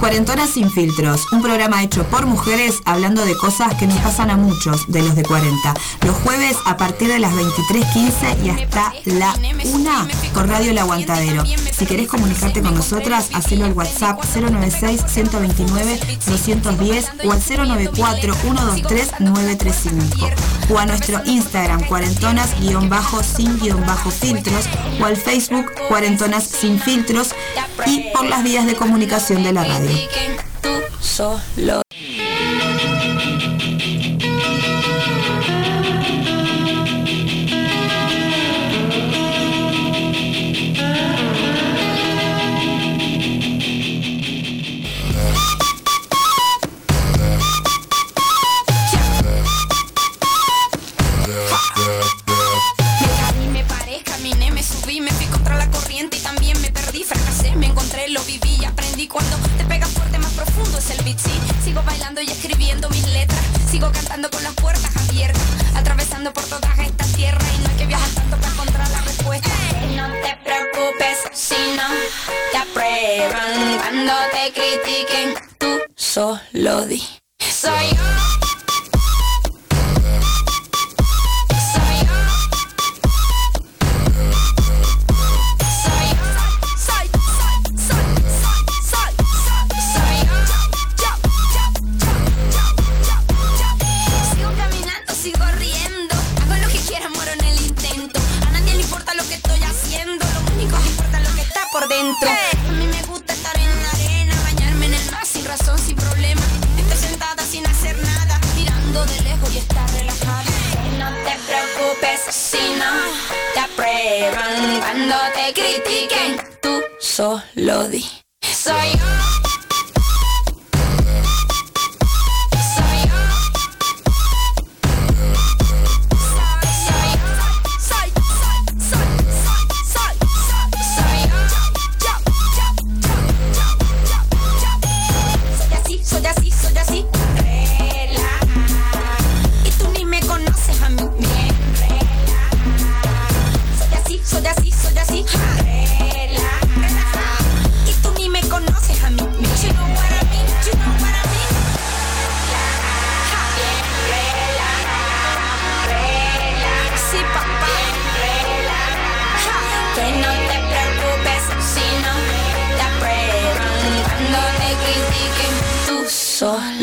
Cuarentonas sin filtros, un programa hecho por mujeres hablando de cosas que nos pasan a muchos de los de 40. Los jueves a partir de las 23.15 y hasta la 1 por Radio El Aguantadero. Si querés comunicarte con nosotras, hacelo al WhatsApp 096-129-210 o al 094-123-935 o a nuestro Instagram cuarentonas-sin-filtros o al Facebook Cuarentonas sin filtros y por las vías de comunicación de la radio. Así que solo.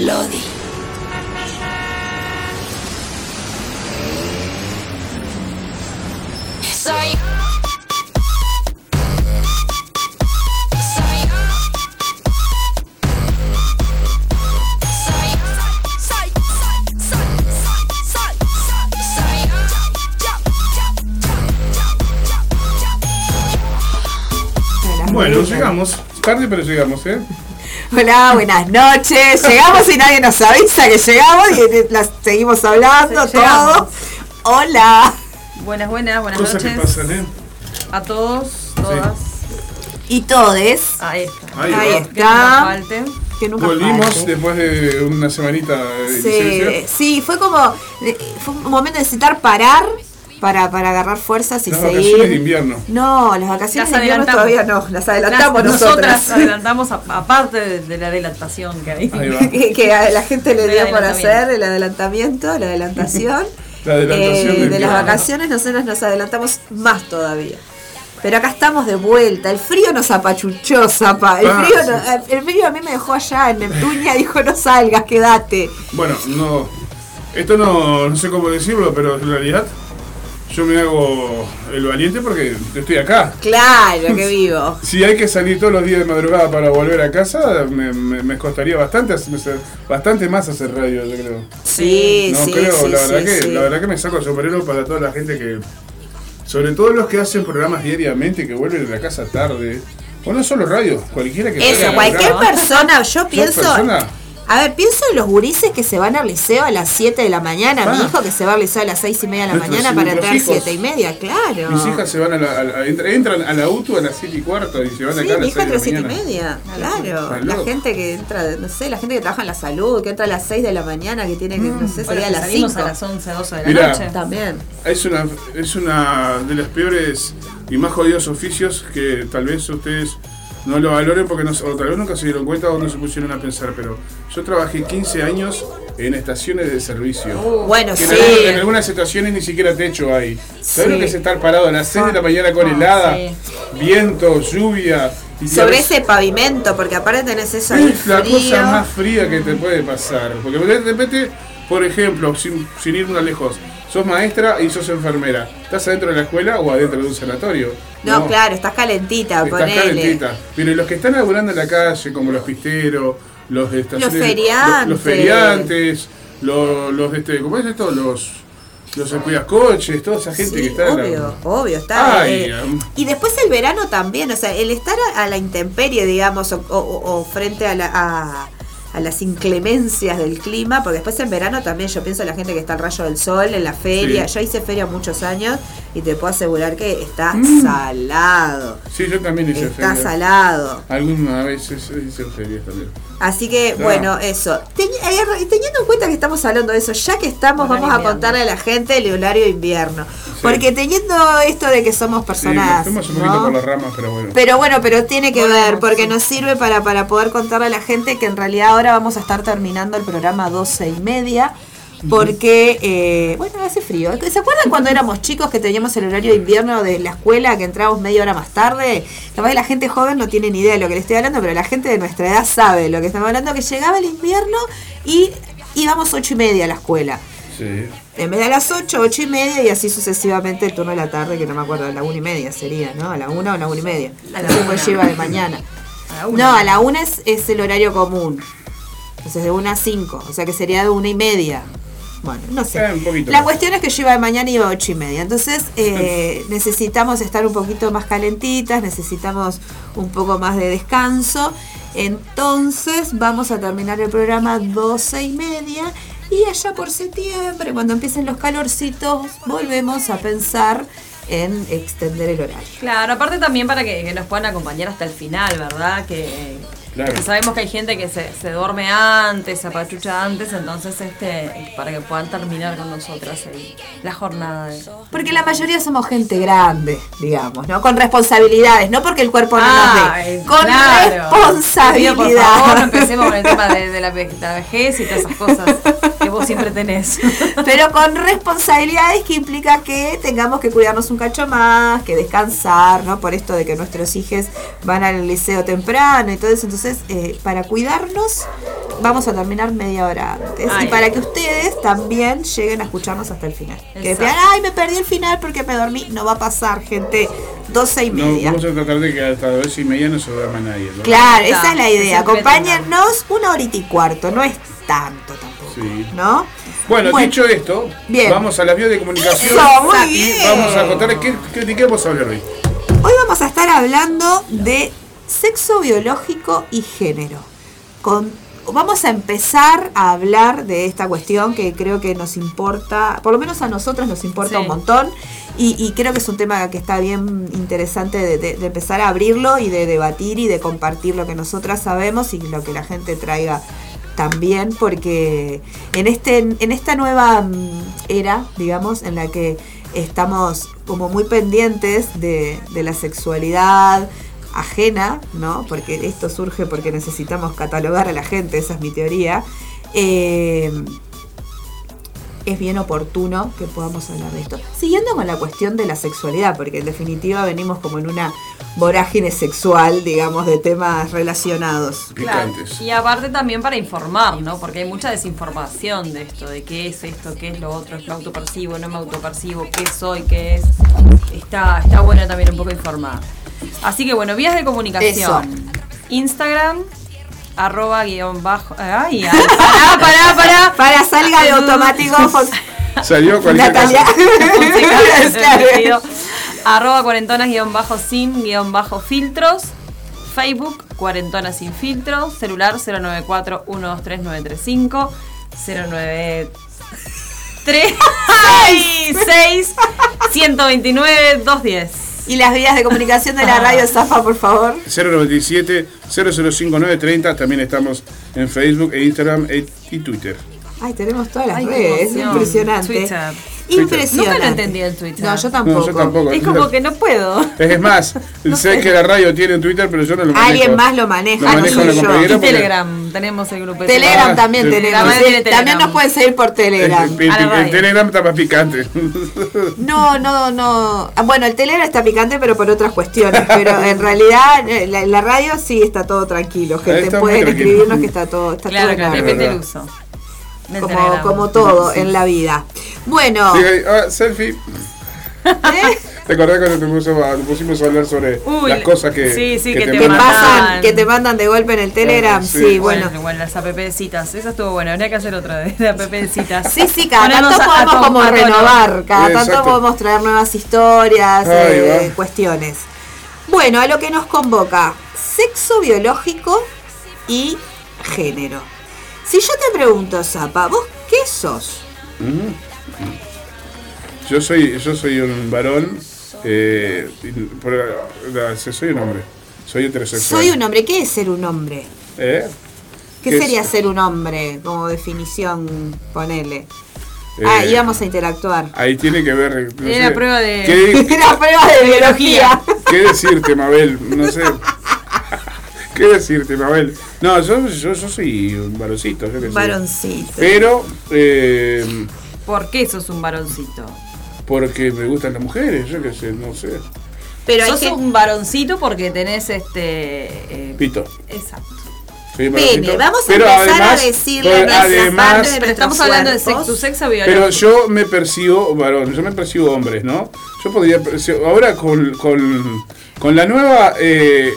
Yo. Bueno, llegamos. Tarde, pero llegamos, ¿eh? Hola, buenas noches. Llegamos y nadie nos avisa que llegamos y las seguimos hablando Sí, todos. Hola. Buenas, buenas, buenas Cosas que noches pasan, ¿eh? a todos, todas. Y todes. Ahí está. Ahí está. Que nunca falte. Que nunca Volvimos falte. después de una semanita de Sí, sí, fue como. eh, Fue un momento de necesitar parar para, para agarrar fuerzas y Las seguir. vacaciones de invierno. No, las vacaciones Las de invierno todavía no, las adelantamos Las- nosotras. nosotras adelantamos aparte de, de la adelantación que hay. Que, que a la gente le dio por hacer el adelantamiento, la adelantación. La adelantación Eh, de las vacaciones nosotros nos adelantamos más todavía. Pero acá estamos de vuelta. El frío nos apachuchó, Zapa. El Ah, frío, sí. no- el frío a mí me dejó allá en Neptunia. Dijo, no salgas, quédate. Bueno, no. Esto no, no sé cómo decirlo, pero en realidad yo me hago el valiente porque estoy acá. Claro, que vivo. Si hay que salir todos los días de madrugada para volver a casa, me, me- me costaría bastante, bastante más hacer radio, yo creo. Sí, No sí, creo, sí, la, verdad sí, que, la verdad que me saco el sombrero para toda la gente que. Sobre todo los que hacen programas diariamente, que vuelven a la casa tarde. O no solo radio, cualquiera que Eso, cualquier persona, yo pienso. persona? A ver, pienso en los gurises que se van al liceo a las 7 de la mañana. Mi Ah. hijo que se va al liceo a las 6 y media de la Nuestros- mañana para entrar hijos. 7 y media, claro. Mis hijas se van a la, a la- entra- entran a la UTU a las 7 y cuarto y se van Sí, acá a mi las hijo 6 de entra a la 7 y media, claro. Está La gente que entra, no sé, la gente que trabaja en la salud, que entra a las 6 de la mañana, que tiene que, no sé, salir a las salimos 5. a las 11, 12 de la Mirá. noche. También. Es una, es una de las peores y más jodidos oficios que tal vez ustedes no lo valoren porque no, o tal vez nunca se dieron cuenta o no se pusieron a pensar, pero yo trabajé 15 años en estaciones de servicio. Bueno, Que en, sí. algunas, en algunas estaciones ni siquiera techo hay. ¿Sabes Sí. lo que es estar parado a las 6 de la mañana con Ah, helada, sí. viento, lluvia? y Sobre ese pavimento, porque aparte tenés eso es la frío. cosa más fría que te puede pasar. Porque de repente, por ejemplo, sin, sin ir más lejos, sos maestra y sos enfermera. ¿Estás adentro de la escuela o adentro de un sanatorio? No, claro, estás calentita, Estás ponele. calentita. Pero los que están laburando en la calle, como los pisteros, los de estaciones, Los feriantes. los, los feriantes, los, los de este, ¿cómo es esto? Los, los coches, toda esa gente Sí, que está en la- obvio, obvio, está. Ay, eh, y después el verano también, o sea, el estar a, a la intemperie, digamos, o, o- o frente a, la- a- a las inclemencias del clima, porque después en verano también yo pienso en la gente que está al rayo del sol, en la feria. Sí. Yo hice feria muchos años y te puedo asegurar que está Mm. salado. Sí, yo también hice Está feria. salado. Alguna vez hice ferias también. Así que, bueno, eso. Eh, teniendo en cuenta que estamos hablando de eso, ya que estamos, Horario vamos a invierno. contarle a la gente el horario de invierno. Porque teniendo esto de que somos personas. fuimos un poquito ¿no? por las ramas, pero bueno. Pero bueno, pero tiene que ver, porque sí. nos sirve para, para poder contarle a la gente que en realidad ahora vamos a estar terminando el programa 12 y media. Porque, eh, bueno, hace frío. ¿Se acuerdan cuando éramos chicos que teníamos el horario de invierno de la escuela, que entrábamos media hora más tarde? Capaz que la gente joven no tiene ni idea de lo que le estoy hablando, pero la gente de nuestra edad sabe lo que estamos hablando, que llegaba el invierno y íbamos ocho y media a la escuela. Sí. En vez de a las 8, 8 y media y así sucesivamente el turno de la tarde, que no me acuerdo, a la una y media sería, ¿no? A la una o a la una y media. A la Después una. lleva de mañana. A la una. No, a la una es, es el horario común. Entonces de una a 5, o sea que sería de una y media. Bueno, no sé. Eh, un poquito la más. cuestión es que yo iba de mañana y iba a ocho y media. Entonces eh, necesitamos estar un poquito más calentitas, necesitamos un poco más de descanso. Entonces vamos a terminar el programa 12 y media. Y allá por septiembre, cuando empiecen los calorcitos, volvemos a pensar en extender el horario. Claro, aparte también para que, que nos puedan acompañar hasta el final, ¿verdad? Que, Claro. sabemos que hay gente que se, se duerme antes, se apachucha antes, entonces este para que puedan terminar con nosotras el- la jornada. de- Porque la mayoría somos gente grande, digamos, ¿no? Con responsabilidades, no porque el cuerpo no Ay, nos dé. Con claro. Te pido, responsabilidad. Por favor, no empecemos con el tema de, de la, ve- la vejez y todas esas cosas que vos siempre tenés. Pero con responsabilidades que implica que tengamos que cuidarnos un cacho más, que descansar, ¿no? Por esto de que nuestros hijos van al liceo temprano y todo eso. Entonces, eh, para cuidarnos, vamos a terminar media hora antes. Ay. Y para que ustedes también lleguen a escucharnos hasta el final. Que vean, ay, me perdí el final porque me dormí. No va a pasar, gente. 12 y No, media. vamos a tratar de que hasta las 12 y media no se duerma nadie. ¿no? Claro, esa es la idea. Acompáñennos una horita y cuarto, no es tanto tampoco. Sí. ¿No? Bueno, dicho esto, Bien. vamos a las vías de comunicación Eso, muy y bien. vamos a contar qué, qué, de qué vamos a hablar hoy. Hoy vamos a estar hablando de sexo biológico y género. Con, vamos a empezar a hablar de esta cuestión que creo que nos importa, por lo menos a nosotros nos importa Sí. un montón. Y, y creo que es un tema que está bien interesante de, de- de empezar a abrirlo y de debatir y de compartir lo que nosotras sabemos y lo que la gente traiga también, porque en, este, en esta nueva mm, era, digamos, en la que estamos como muy pendientes de, de la sexualidad ajena, ¿no? Porque esto surge porque necesitamos catalogar a la gente, esa es mi teoría. eh, es bien oportuno que podamos hablar de esto. Siguiendo con la cuestión de la sexualidad, porque en definitiva venimos como en una vorágine sexual, digamos, de temas relacionados. Claro. Y aparte también para informar, ¿no? Porque hay mucha desinformación de esto, de qué es esto, qué es lo otro, es lo autopercibo, no me autopercibo, qué soy, qué es. Está, está bueno también un poco informar. Así que bueno, vías de comunicación. Instagram, arroba guion bajo. Ay, ay, pará, pará, pará. Para salga de automático. Salió cualquier Natalia. cosa. Arroba cuarentonas guion bajo sin guion bajo filtros. Facebook, cuarentonas sin filtro. Celular 094 123 935 093 6 129 210. Y las vías de comunicación de la radio Zafa, por favor. 097 005930 también estamos en Facebook e Instagram e- y Twitter. Ay, tenemos todas las Ay, redes, es impresionante. Twitter. Impresionante. Nunca lo entendí el Twitter. No, yo No, tampoco. yo tampoco. Es como que no puedo. Es más, sé que la radio tiene un Twitter, pero yo no lo manejo. Alguien más lo maneja, Lo no soy yo. compañera Y porque- Telegram, tenemos el grupo de Telegram Ah, también sí. sí, Telegram. También nos pueden seguir por Telegram. El. Telegram está más picante. No, no, no. Ah, Bueno, el Telegram está picante, pero por otras cuestiones. Pero en realidad, eh, la, la radio sí está todo tranquilo. Gente, pueden tranquilo. escribirnos que está todo, está Claro, todo claro, en depende del uso. Como, como todo en la vida. Bueno, ahí, ah, selfie. ¿eh? ¿Te acordás cuando te pusimos a, te pusimos a hablar sobre Uy, las cosas que, sí, sí, que te pasan, que te mandan de golpe en el Telegram. Sí. Sí, bueno. Bueno, las app de citas, esa estuvo buena, habría que hacer otra de, de app de citas. Sí, sí, cada Ponernos tanto a- a podemos tom- como renovar, cada Exacto. tanto podemos traer nuevas historias, eh, cuestiones. Bueno, a lo que nos convoca, sexo biológico y género. Si yo te pregunto, Zapa, ¿vos qué sos? Yo soy, yo soy un varón, eh, y por- la- soy un hombre, soy heterosexual. Soy un hombre. ¿Qué es ser un hombre? ¿Eh? ¿Qué, ¿Qué sería es? ser un hombre? Como definición, ponele. ah, Eh, íbamos a interactuar. Ahí tiene que ver. no Era sé, prueba de- ¿Qué, La prueba de biología. qué decirte, Mabel? No sé. ¿Qué decirte, Mabel? No, yo, yo, yo soy un varoncito, yo sé. Varoncito. Pero, eh, ¿Por qué sos un varoncito? porque me gustan las mujeres, yo qué sé, no sé. Pero sos que... un varoncito porque tenés este. eh, Pito. exacto. Pene, vamos a Pero empezar a decirle pero nuestras además- partes de Pero estamos hablando de sexo, tu sexo biológico. Pero yo me percibo varón, yo me percibo hombres, ¿no? Yo podría ahora con, con, con la nueva eh,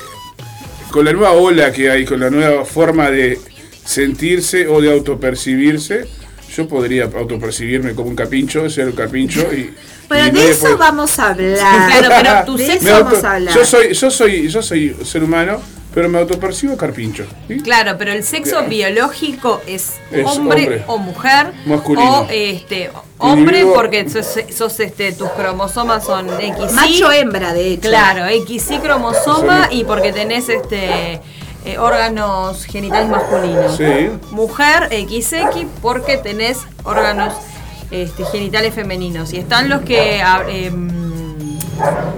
con la nueva ola que hay, con la nueva forma de sentirse o de autopercibirse, yo podría autopercibirme como un capincho, ser un capincho y Pero y de no eso después- vamos a hablar. Claro, pero tu sexo- auto- vamos a hablar. yo soy yo soy yo soy ser humano, pero me autopercibo carpincho. ¿sí? Claro, pero el sexo biológico es, Es hombre, hombre. o mujer Masculino. o este hombre porque sos, sos, este tus cromosomas son XY. Macho hembra, de hecho. Claro, XY cromosoma y porque tenés este eh, órganos genitales masculinos. Sí. Mujer XX porque tenés órganos este, genitales femeninos. Y están los que em,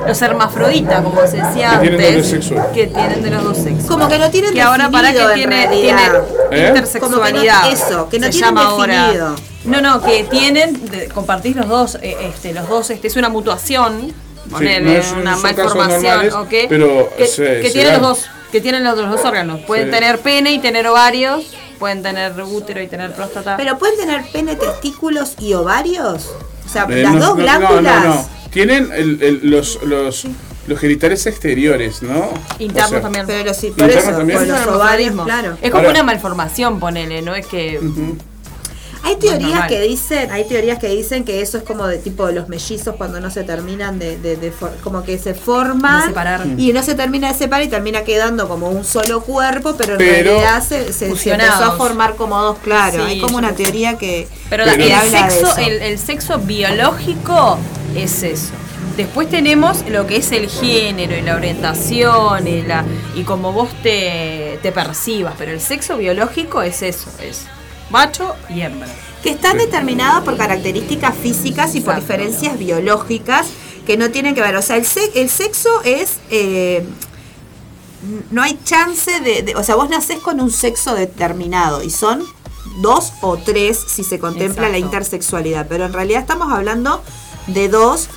los hermafroditas, como se decía Que antes, que tienen de los dos sexos. Como que no tienen que ahora para que definido, en tiene, ¿Eh? intersexualidad. Como que no- eso, que no se tienen llama ahora. No, no, que tienen, de- compartís los dos, eh, este, los dos, este, es una mutuación, ponele, no es- una malformación, normales, ¿ok? pero que, se- que se tienen los dos, que tienen los, dos- los dos órganos. Pueden Sí. tener pene y tener ovarios, pueden tener útero y tener próstata. Pero pueden tener pene, testículos y ovarios. O sea, Eh, las no, dos glándulas. No, no, no. Tienen el- el- los, los, los genitales exteriores, ¿no? Internos O sea, también. Pero sí, por Internos eso, también. por los el ovarios, claro. Es como Ahora- una malformación, ponele, ¿no? Es que Hay teorías normal. que dicen, hay teorías que dicen que eso es como de tipo de los mellizos cuando no se terminan de, de- de for- como que se forman De separar. y no se termina de separar y termina quedando como un solo cuerpo, pero en Pero- realidad se, se- se empezó a formar como dos, claro. Sí, hay como una que teoría que, Pero, Pero- el, que habla de sexo, eso. el, el sexo biológico es eso. Después tenemos lo que es el género y la orientación y, la, y como vos te, te percibas, pero el sexo biológico es eso, es macho y hembra. que están determinadas por características físicas y por Exacto. diferencias biológicas que no tienen que ver. O sea, el, se- el sexo es... eh, no hay chance de, de- O sea, vos nacés con un sexo determinado y son dos o tres si se contempla la intersexualidad. Pero en realidad estamos hablando de dos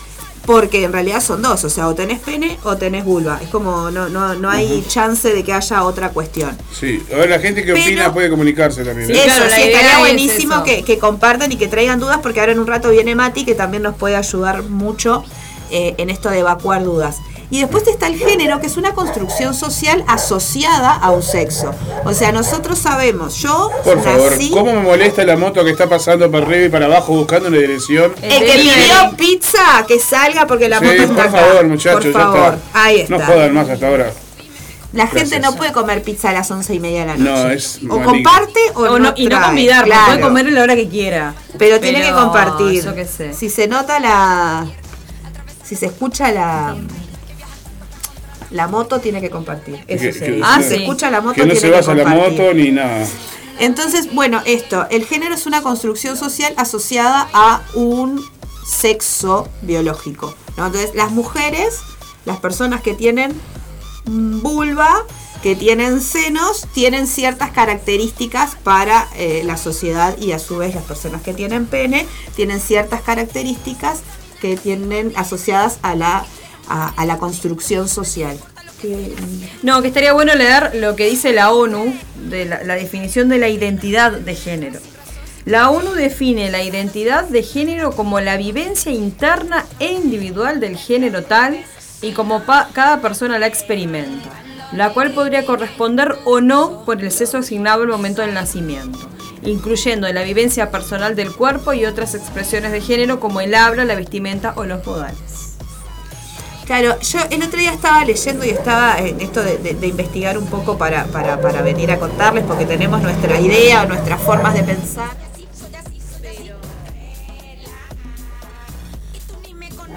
porque en realidad son dos. O sea, o tenés pene o tenés vulva. Es como no, no, no hay chance de que haya otra cuestión. Sí, ahora la gente que Pero- opina puede comunicarse también. Sí, ¿eh? Eso, claro, sí, estaría es buenísimo que, que compartan y que traigan dudas, porque ahora en un rato viene Mati, que también nos puede ayudar mucho eh, en esto de evacuar dudas. Y después está el género, que es una construcción social asociada a un sexo. O sea, nosotros sabemos, yo Por favor, nací... ¿cómo me molesta la moto que está pasando para arriba y para abajo buscando una dirección? El El que pidió pizza, que salga porque la Sí, moto está por acá. favor, muchachos, Por ya favor, está. ahí está. No jodan más hasta ahora. La gente Gracias. no puede comer pizza a las once y media de la noche. No, es O maligno. comparte o, O no, no- y no convidar, claro. puede comer a la hora que quiera. Pero tiene que compartir. Yo qué sé. Si se nota la. Si se escucha la. La moto tiene que compartir. Eso Que- que-. Ah, se escucha la moto Que no tiene se que basa la compartir. moto ni nada. Entonces, bueno, esto, el género es una construcción social asociada a un sexo biológico. ¿no? Entonces, las mujeres, las personas que tienen vulva, que tienen senos, tienen ciertas características para eh, la sociedad y a su vez las personas que tienen pene tienen ciertas características que tienen asociadas a la, a, a la construcción social. Que, No, que estaría bueno leer lo que dice la ONU de la, la definición de la identidad de género. La ONU define la identidad de género como la vivencia interna e individual del género tal y como pa- cada persona la experimenta, la cual podría corresponder o no por el sexo asignado al momento del nacimiento, incluyendo la vivencia personal del cuerpo y otras expresiones de género como el habla, la vestimenta o los modales. Claro, yo el otro día estaba leyendo y estaba en esto de, de- de investigar un poco para, para, para venir a contarles, porque tenemos nuestra idea o nuestras formas de pensar.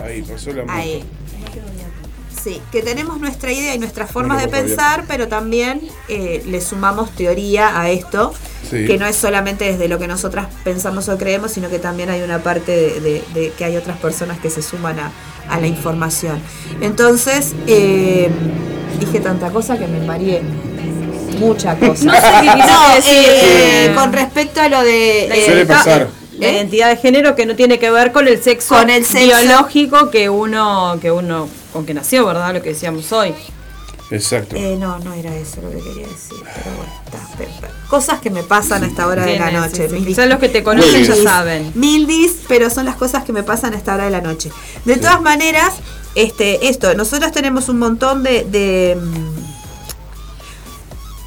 Ahí, pasó la. Ahí. Sí, que tenemos nuestra idea y nuestras formas No de pensar, pero también eh, le sumamos teoría a esto, Sí. que no es solamente desde lo que nosotras pensamos o creemos, sino que también hay una parte de, de- de que hay otras personas que se suman a, a la información. Entonces, eh, dije tanta cosa que me mareé. Mucha cosa. No sé qué quisiste No, decir, eh, eh, con respecto a lo de... La eh, pasar. La ¿Eh? identidad de género que no tiene que ver con el sexo, Con el sexo. biológico que uno, que uno, con que nació, ¿verdad? Lo que decíamos hoy. Exacto. Eh, no, no era eso lo que quería decir, pero bueno, está, pe- pe- cosas que me pasan a esta hora de la noche. sí, Quizás los que te conocen ya saben. Mil dis, pero son las cosas que me pasan a esta hora de la noche. De todas maneras, este, esto, nosotros tenemos un montón de, de, mm,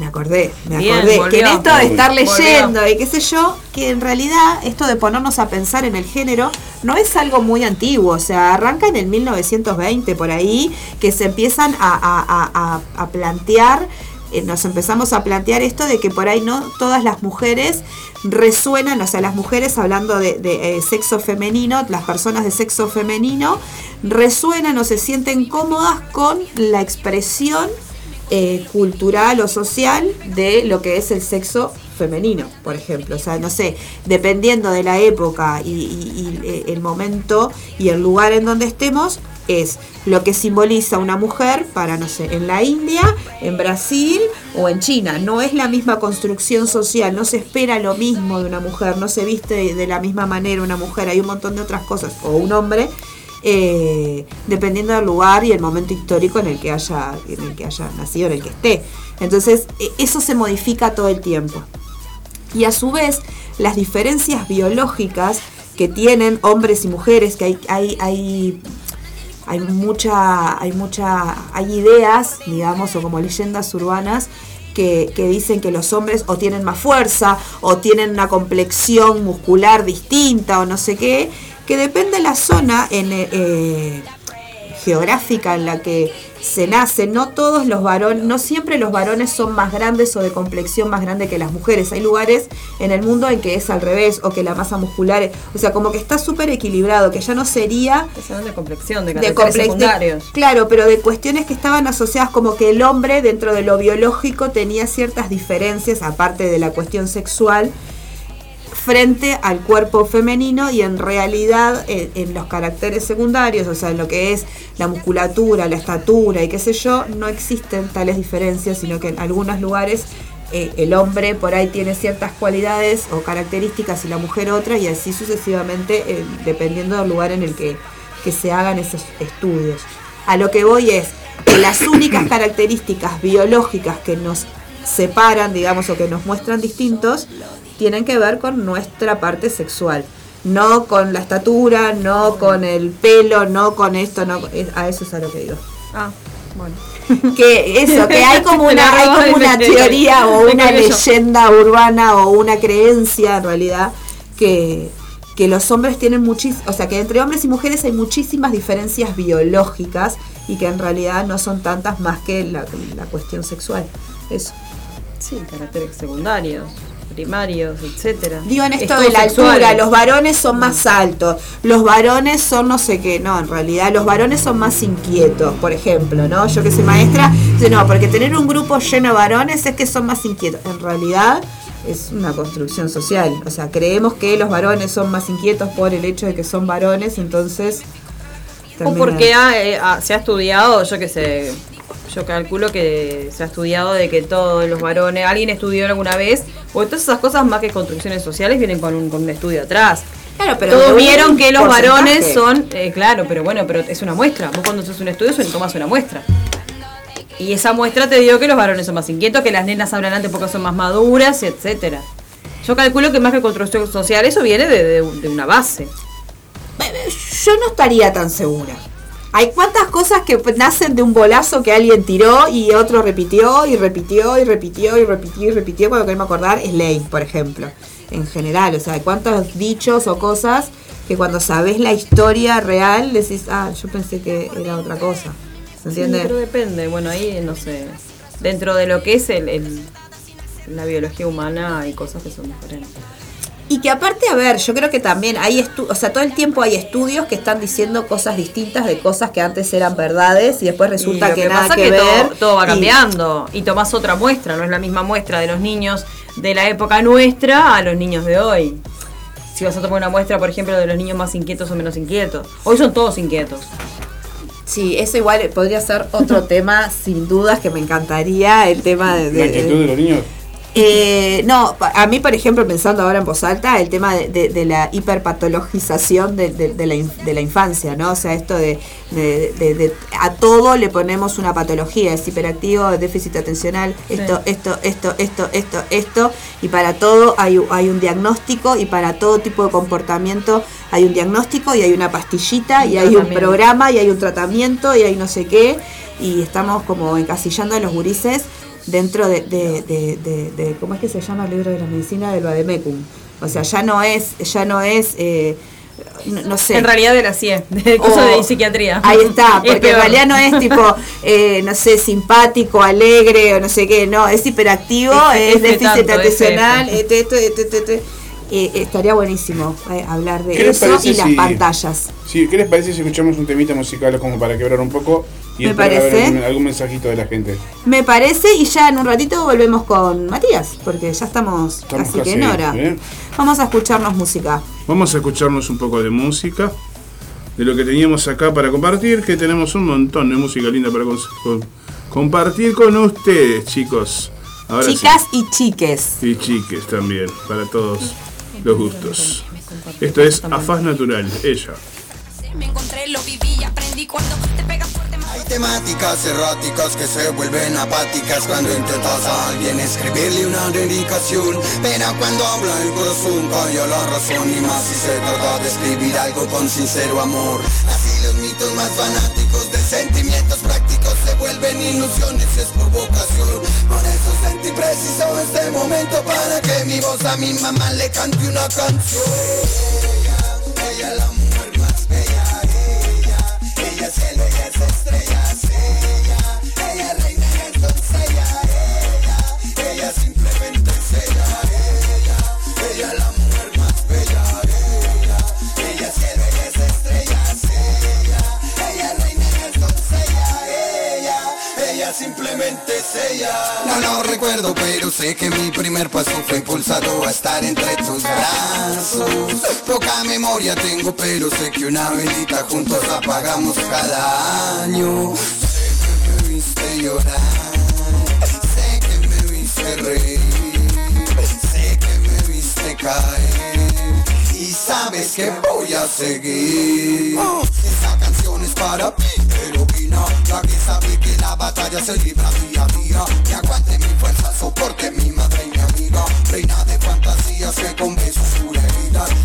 me acordé, me Bien, acordé, volvió. que en esto de estar Volvió. leyendo y qué sé yo, que en realidad esto de ponernos a pensar en el género no es algo muy antiguo, o sea, arranca en el 1920 por ahí, que se empiezan a, a- a- a- plantear eh, nos empezamos a plantear esto de que por ahí no todas las mujeres resuenan, o sea, las mujeres hablando de, de, eh, sexo femenino, las personas de sexo femenino, resuenan o se sienten cómodas con la expresión eh, cultural o social de lo que es el sexo femenino, por ejemplo. O sea, no sé, dependiendo de la época y, y- y, eh, el momento y el lugar en donde estemos, es lo que simboliza una mujer para, no sé, en la India, en Brasil o en China. No es la misma construcción social, no se espera lo mismo de una mujer, no se viste de, de la misma manera una mujer, hay un montón de otras cosas, o un hombre, eh, dependiendo del lugar y el momento histórico en el que haya, en el que haya nacido, en el que esté. Entonces, e- eso se modifica todo el tiempo. Y a su vez, las diferencias biológicas que tienen hombres y mujeres, que hay, hay, hay, hay mucha, hay mucha, hay ideas, digamos, o como leyendas urbanas, que, que dicen que los hombres o tienen más fuerza, o tienen una complexión muscular distinta, o no sé qué, que depende de la zona en, eh, eh, geográfica en la que se nace, no todos los varones, no siempre los varones son más grandes o de complexión más grande que las mujeres. Hay lugares en el mundo en que es al revés o que la masa muscular, es- o sea, como que está súper equilibrado, que ya no sería de complexión, de de caracteres comple- de- secundarios. claro, pero de cuestiones que estaban asociadas como que el hombre dentro de lo biológico tenía ciertas diferencias, aparte de la cuestión sexual, frente al cuerpo femenino y en realidad en, en los caracteres secundarios, o sea, en lo que es la musculatura, la estatura y qué sé yo, no existen tales diferencias, sino que en algunos lugares eh, el hombre por ahí tiene ciertas cualidades o características y la mujer otra y así sucesivamente eh, dependiendo del lugar en el que, que se hagan esos estudios. A lo que voy es que las únicas características biológicas que nos separan, digamos, o que nos muestran distintos, tienen que ver con nuestra parte sexual. No con la estatura, no con el pelo, no con esto, no es- a eso es a lo que digo. Ah, bueno. Que eso, que hay como una, hay como una teoría o una leyenda urbana o una creencia en realidad que, que los hombres tienen muchísimas, o sea, que entre hombres y mujeres hay muchísimas diferencias biológicas y que en realidad no son tantas más que la, la cuestión sexual. Eso. Sí, caracteres secundarios, primarios, etcétera. Digo en esto Es de la altura, los varones son más altos, los varones son no sé qué, no, en realidad los varones son más inquietos, por ejemplo, ¿no? Yo que soy maestra, dice, no, porque tener un grupo lleno de varones es que son más inquietos. En realidad, es una construcción social. O sea, creemos que los varones son más inquietos por el hecho de que son varones, entonces... O porque ha, eh, ha- se ha estudiado, yo qué sé, yo calculo que se ha estudiado de que todos los varones, alguien estudió alguna vez, o todas esas cosas más que construcciones sociales vienen con un, con un estudio atrás. Claro, pero Todos vieron que los porcentaje. varones son, eh, claro, pero bueno, pero es una muestra. Vos cuando haces un estudio tomas una muestra. Y esa muestra te dio que los varones son más inquietos, que las nenas hablan antes porque son más maduras, etcétera. Yo calculo que más que construcción social, eso viene de, de- de una base. Yo no estaría tan segura. Hay cuantas cosas que nacen de un bolazo que alguien tiró y otro repitió y repitió y repitió y repitió y repitió. Cuando queremos acordar es ley, por ejemplo. En general, o sea, hay cuántos dichos o cosas que cuando sabes la historia real decís, ah, yo pensé que era otra cosa. ¿Se entiende? Sí, pero depende, bueno, ahí no sé. Dentro de lo que es el, el- la biología humana hay cosas que son diferentes. Y que aparte, a ver, yo creo que también hay estu o sea, todo el tiempo hay estudios que están diciendo cosas distintas de cosas que antes eran verdades y después resulta Y lo que, nada pasa que, es que ver. todo, todo va y- cambiando y tomás otra muestra, no es la misma muestra de los niños de la época nuestra a los niños de hoy. Si vas a tomar una muestra, por ejemplo, de los niños más inquietos o menos inquietos. Hoy son todos inquietos. Sí, eso igual podría ser otro tema, sin dudas, que me encantaría, el tema de... La de- actitud de los niños. Eh, no, a mí, por ejemplo, pensando ahora en voz alta, el tema de, de- de la hiperpatologización de, la, in- de la infancia, ¿no? O sea, esto de, a todo le ponemos una patología, es hiperactivo, déficit atencional, esto, esto, esto, esto, esto, esto, y para todo hay, hay un diagnóstico y para todo tipo de comportamiento hay un diagnóstico y hay una pastillita Un y hay un programa y hay un tratamiento y hay no sé qué, y estamos como encasillando a los gurises dentro de, de, de, de- de- ¿cómo es que se llama el libro de la medicina del Bademecum? O sea, ya no es, ya no es, eh, no, no sé. En realidad de la CIE, de O- cosas de psiquiatría. Ahí está, Es porque en peor. realidad no es tipo, eh, no sé, simpático, alegre o no sé qué, no, es hiperactivo, es F déficit atencional. Eh, estaría buenísimo eh, hablar de ¿Qué les eso y las si- pantallas. Sí, ¿qué les parece si escuchamos un temita musical como para quebrar un poco y Me parece. algún, algún mensajito de la gente? Me parece, y ya en un ratito volvemos con Matías, porque ya estamos, Estamos casi que en hora. ¿bien? Vamos a escucharnos música. Vamos a escucharnos un poco de música, de lo que teníamos acá para compartir, que tenemos un montón de música linda para con- compartir con ustedes, chicos. Ahora sí. Chicas y chiques. Y chiques también, para todos los gustos. Esto es Afaz Natural, ella. Me encontré, lo viví y aprendí cuando te pegas fuerte más. Hay temáticas erráticas que se vuelven apáticas cuando intentas a alguien escribirle una dedicación. Pero cuando habla el corazón calla la razón y más si se trata de escribir algo con sincero amor. Así los mitos más fanáticos de sentimientos prácticos se vuelven ilusiones, es por vocación. Por eso sentí preciso este momento para que mi voz a mi mamá le cante una canción. No lo recuerdo, pero sé que mi primer paso fue impulsado a estar entre tus brazos. Poca memoria tengo, pero sé que una velita juntos apagamos cada año. Sé que me viste llorar, sé que me viste reír, sé que me viste caer. Y sabes que voy a seguir. Esa canción es para ti, heroína, la que sabe que la batalla se libra día a día. Que aguante mi fuerza, soporte mi madre y mi amiga. Reina de fantasías que con besos cura.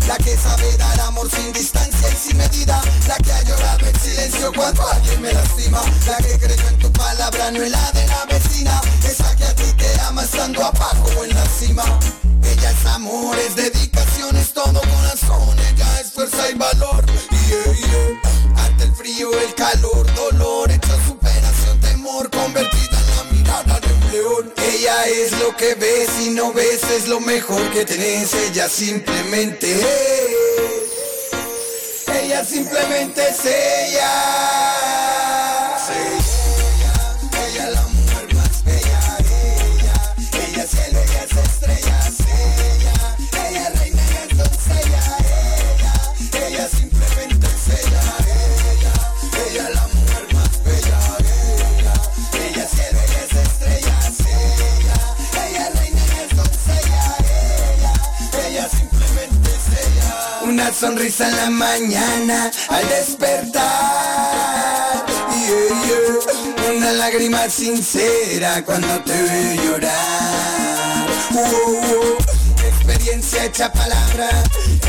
La que sabe dar amor sin distancia y sin medida. La que ha llorado en silencio cuando alguien me lastima. La que creyó en tu palabra, no en la de la vecina. Esa que a ti te ama estando abajo o en la cima. Ella es amor, es dedicación, es todo corazón. Ella es fuerza y valor. Yeah, yeah. El frío, el calor, dolor, hecha superación, temor, convertida en la mirada de un león. Ella es lo que ves y no ves, es lo mejor que tenés. Ella simplemente. Ella simplemente es ella. Una sonrisa en la mañana al despertar. Yeah, yeah. Una lágrima sincera cuando te veo llorar. Uh, uh, experiencia hecha palabra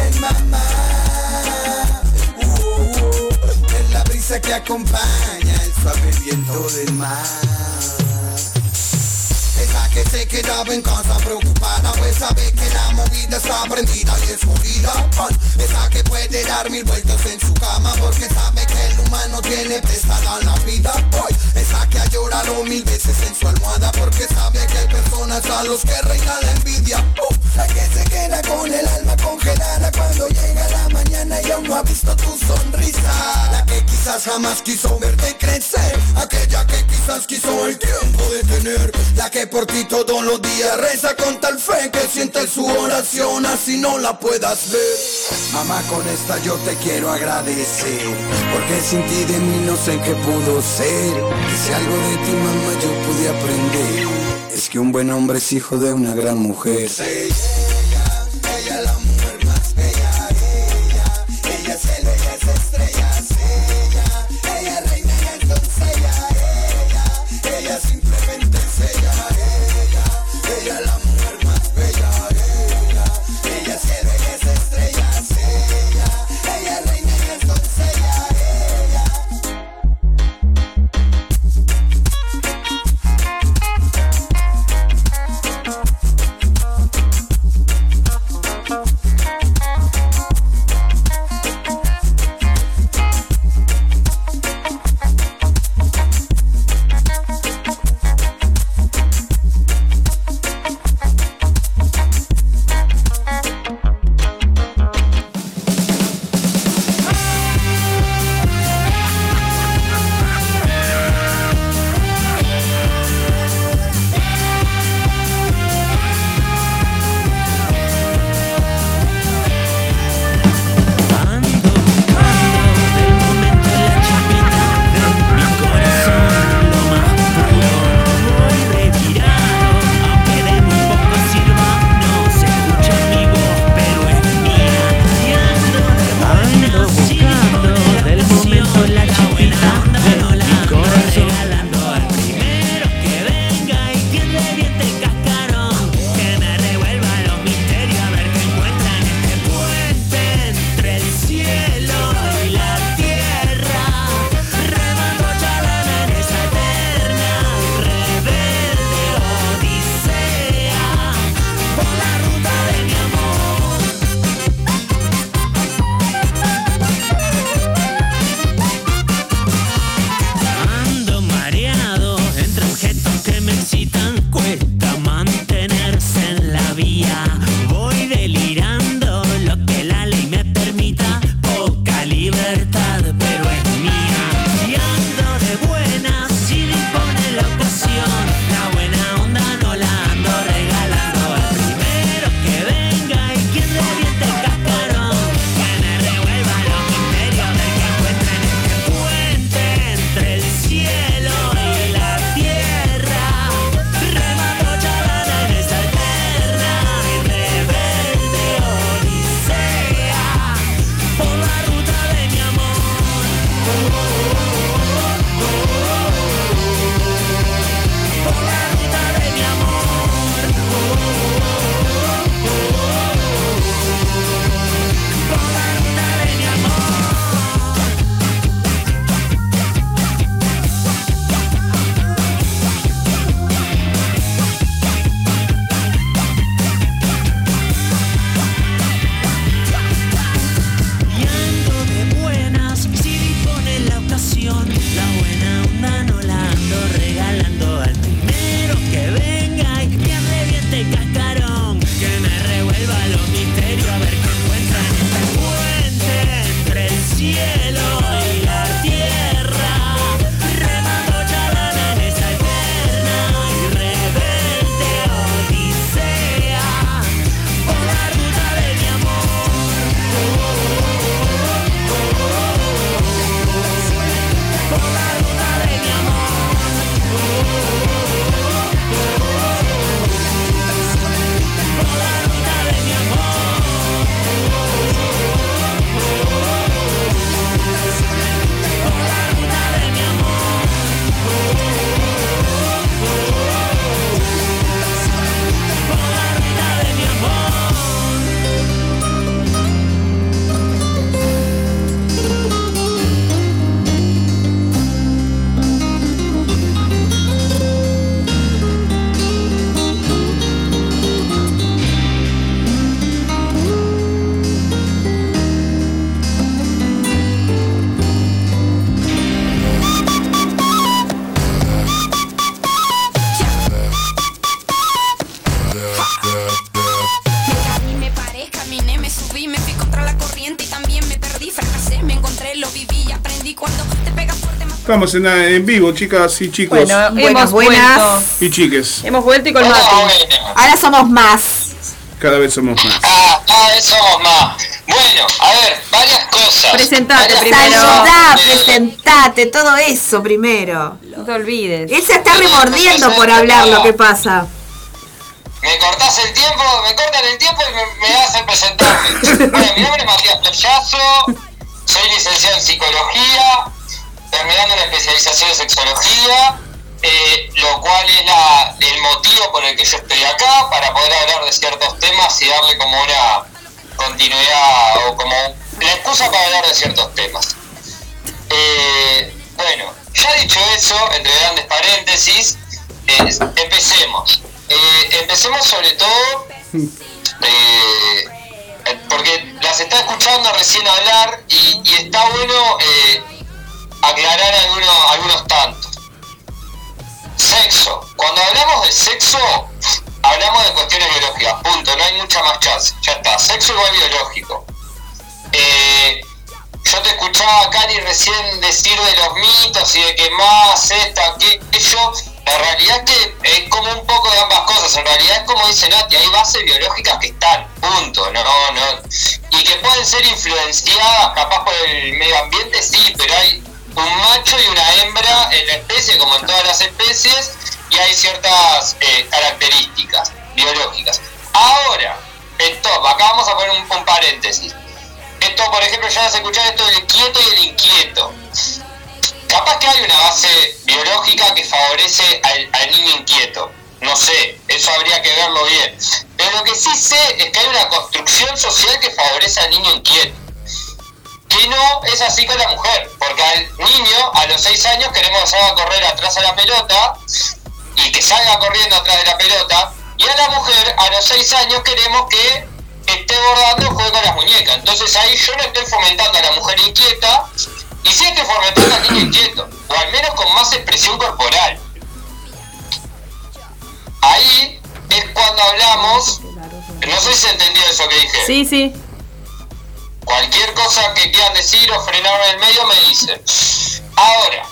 en mamá. Uh, uh, es la brisa que acompaña el suave viento del mar. Que se quedaba en casa preocupada Pues sabe que la movida está prendida y es jodida. Ay, Esa que puede dar mil vueltas en su cama Porque sabe que el humano tiene prestada la vida. Ay, Esa que ha llorado mil veces en su almohada Porque sabe que hay personas a los que reina la envidia. La que se queda con el alma congelada Cuando llega la mañana y aún no ha visto tu sonrisa. La que quizás jamás quiso verte crecer Aquella que quizás quiso el tiempo de tener. La que por ti todos los días reza con tal fe Que siente su oración así no la puedas ver. Mamá con esta yo te quiero agradecer Porque sin de mí no sé qué pudo ser. Si algo de ti mamá yo pude aprender. Es que un buen hombre es hijo de una gran mujer Estamos en, en vivo, chicas y chicos. Bueno, Buenas, hemos buenas. vuelto. y chiques. Hemos vuelto y con Mati. bueno. Ahora somos más. Cada vez somos más. Ah, cada vez somos más. Bueno, a ver, varias cosas. Presentate Varias primero. Saludá, Eh, presentate, todo eso primero. No te olvides. Él se está remordiendo por hablar lo que pasa. Me cortás el tiempo, me cortan el tiempo y me, me hacen presentarme. Bueno, mi nombre es Matías Playazo, soy licenciado en psicología, terminando la especialización en sexología, eh, lo cual es el motivo por el que yo estoy acá, para poder hablar de ciertos temas y darle como una continuidad o como la excusa para hablar de ciertos temas. Eh, bueno, ya dicho eso, entre grandes paréntesis, empecemos. Eh, empecemos sobre todo porque las está escuchando recién hablar y, está bueno aclarar algunos, algunos tantos. Sexo. Cuando hablamos de sexo, hablamos de cuestiones biológicas. Punto. No hay mucha más chance. Ya está. Sexo igual biológico. Eh, yo te escuchaba Cari recién decir de los mitos y de que más esto, aquello. La realidad es que es como un poco de ambas cosas. En realidad es como dice Nati, hay bases biológicas que están, punto. No, no. Y que pueden ser influenciadas capaz por el medio ambiente, sí, pero hay un macho y una hembra en la especie, como en todas las especies, y hay ciertas eh, características biológicas. Ahora, esto, acá vamos a poner un, un paréntesis. Esto, por ejemplo, ya has escuchado esto del quieto y el inquieto. Capaz que hay una base biológica que favorece al, al niño inquieto. No sé, eso habría que verlo bien. Pero lo que sí sé es que hay una construcción social que favorece al niño inquieto. Que no es así con la mujer, porque al niño a los 6 años queremos que salga a correr atrás de la pelota y que salga corriendo atrás de la pelota, y a la mujer a los 6 años queremos que esté bordando juegue con las muñecas. Entonces ahí yo no estoy fomentando a la mujer inquieta, y sí estoy fomentando al niño inquieto, o al menos con más expresión corporal. Ahí es cuando hablamos, no sé si se entendió eso que dije. Sí, sí. Cualquier cosa que quieran decir o frenar en el medio me dicen. Ahora,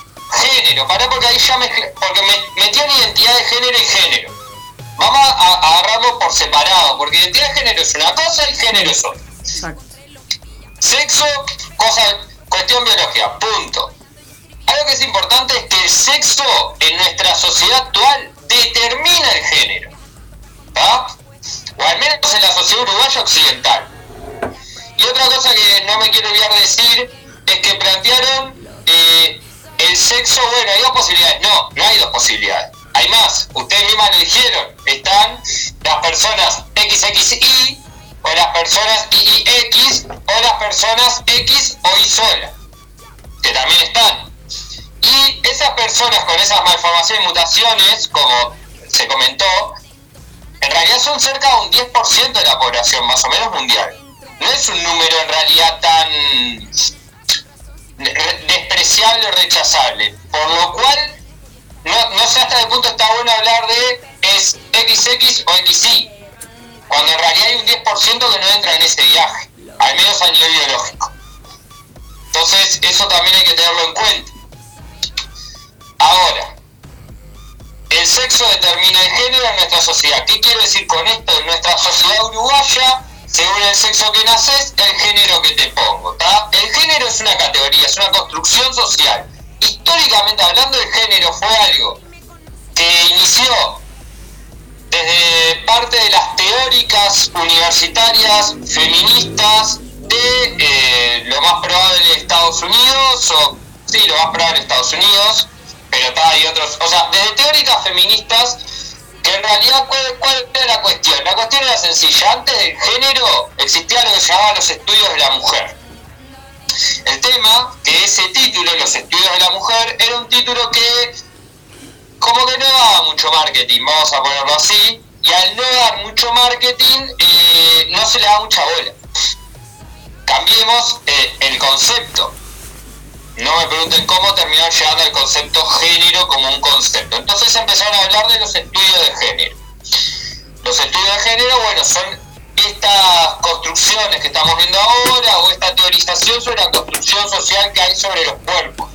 género, pará porque ahí ya me, porque me metían identidad de género y género. Vamos a, a agarrarlo por separado, porque identidad de género es una cosa y género es otra. Exacto. Sexo, cosa, cuestión biológica, punto. Algo que es importante es que el sexo en nuestra sociedad actual determina el género. ¿tá? O al menos en la sociedad uruguaya occidental. Y otra cosa que no me quiero olvidar de decir es que plantearon eh, el sexo, bueno, hay dos posibilidades. No, no hay dos posibilidades. Hay más, ustedes mismas lo dijeron. Están las personas XXI o las personas IIX o las personas X o Y sola, que también están. Y esas personas con esas malformaciones y mutaciones, como se comentó, en realidad son cerca de un 10% de la población, más o menos mundial. No es un número en realidad tan re- despreciable o rechazable. Por lo cual, no, no sé hasta qué punto está bueno hablar de es XX o XY, cuando en realidad hay un 10% que no entra en ese viaje, al menos a nivel biológico. Entonces, eso también hay que tenerlo en cuenta. Ahora, el sexo determina el género en nuestra sociedad. ¿Qué quiero decir con esto? En nuestra sociedad uruguaya, según el sexo que naces, el género que te pongo. ¿tá? El género es una categoría, es una construcción social. Históricamente hablando, el género fue algo que inició desde parte de las teóricas universitarias feministas de eh, lo más probable Estados Unidos, o sí, lo más probable Estados Unidos, pero está, hay otros, o sea, desde teóricas feministas en realidad, ¿cuál, cuál era la cuestión? La cuestión era sencilla, antes del género existía lo que se llamaba los estudios de la mujer. El tema, que ese título, los estudios de la mujer, era un título que como que no daba mucho marketing, vamos a ponerlo así, y al no dar mucho marketing, eh, no se le da mucha bola. Cambiemos eh, el concepto. No me pregunten cómo terminaron llegando al concepto género como un concepto. Entonces empezaron a hablar de los estudios de género. Los estudios de género, bueno, son estas construcciones que estamos viendo ahora o esta teorización sobre la construcción social que hay sobre los cuerpos.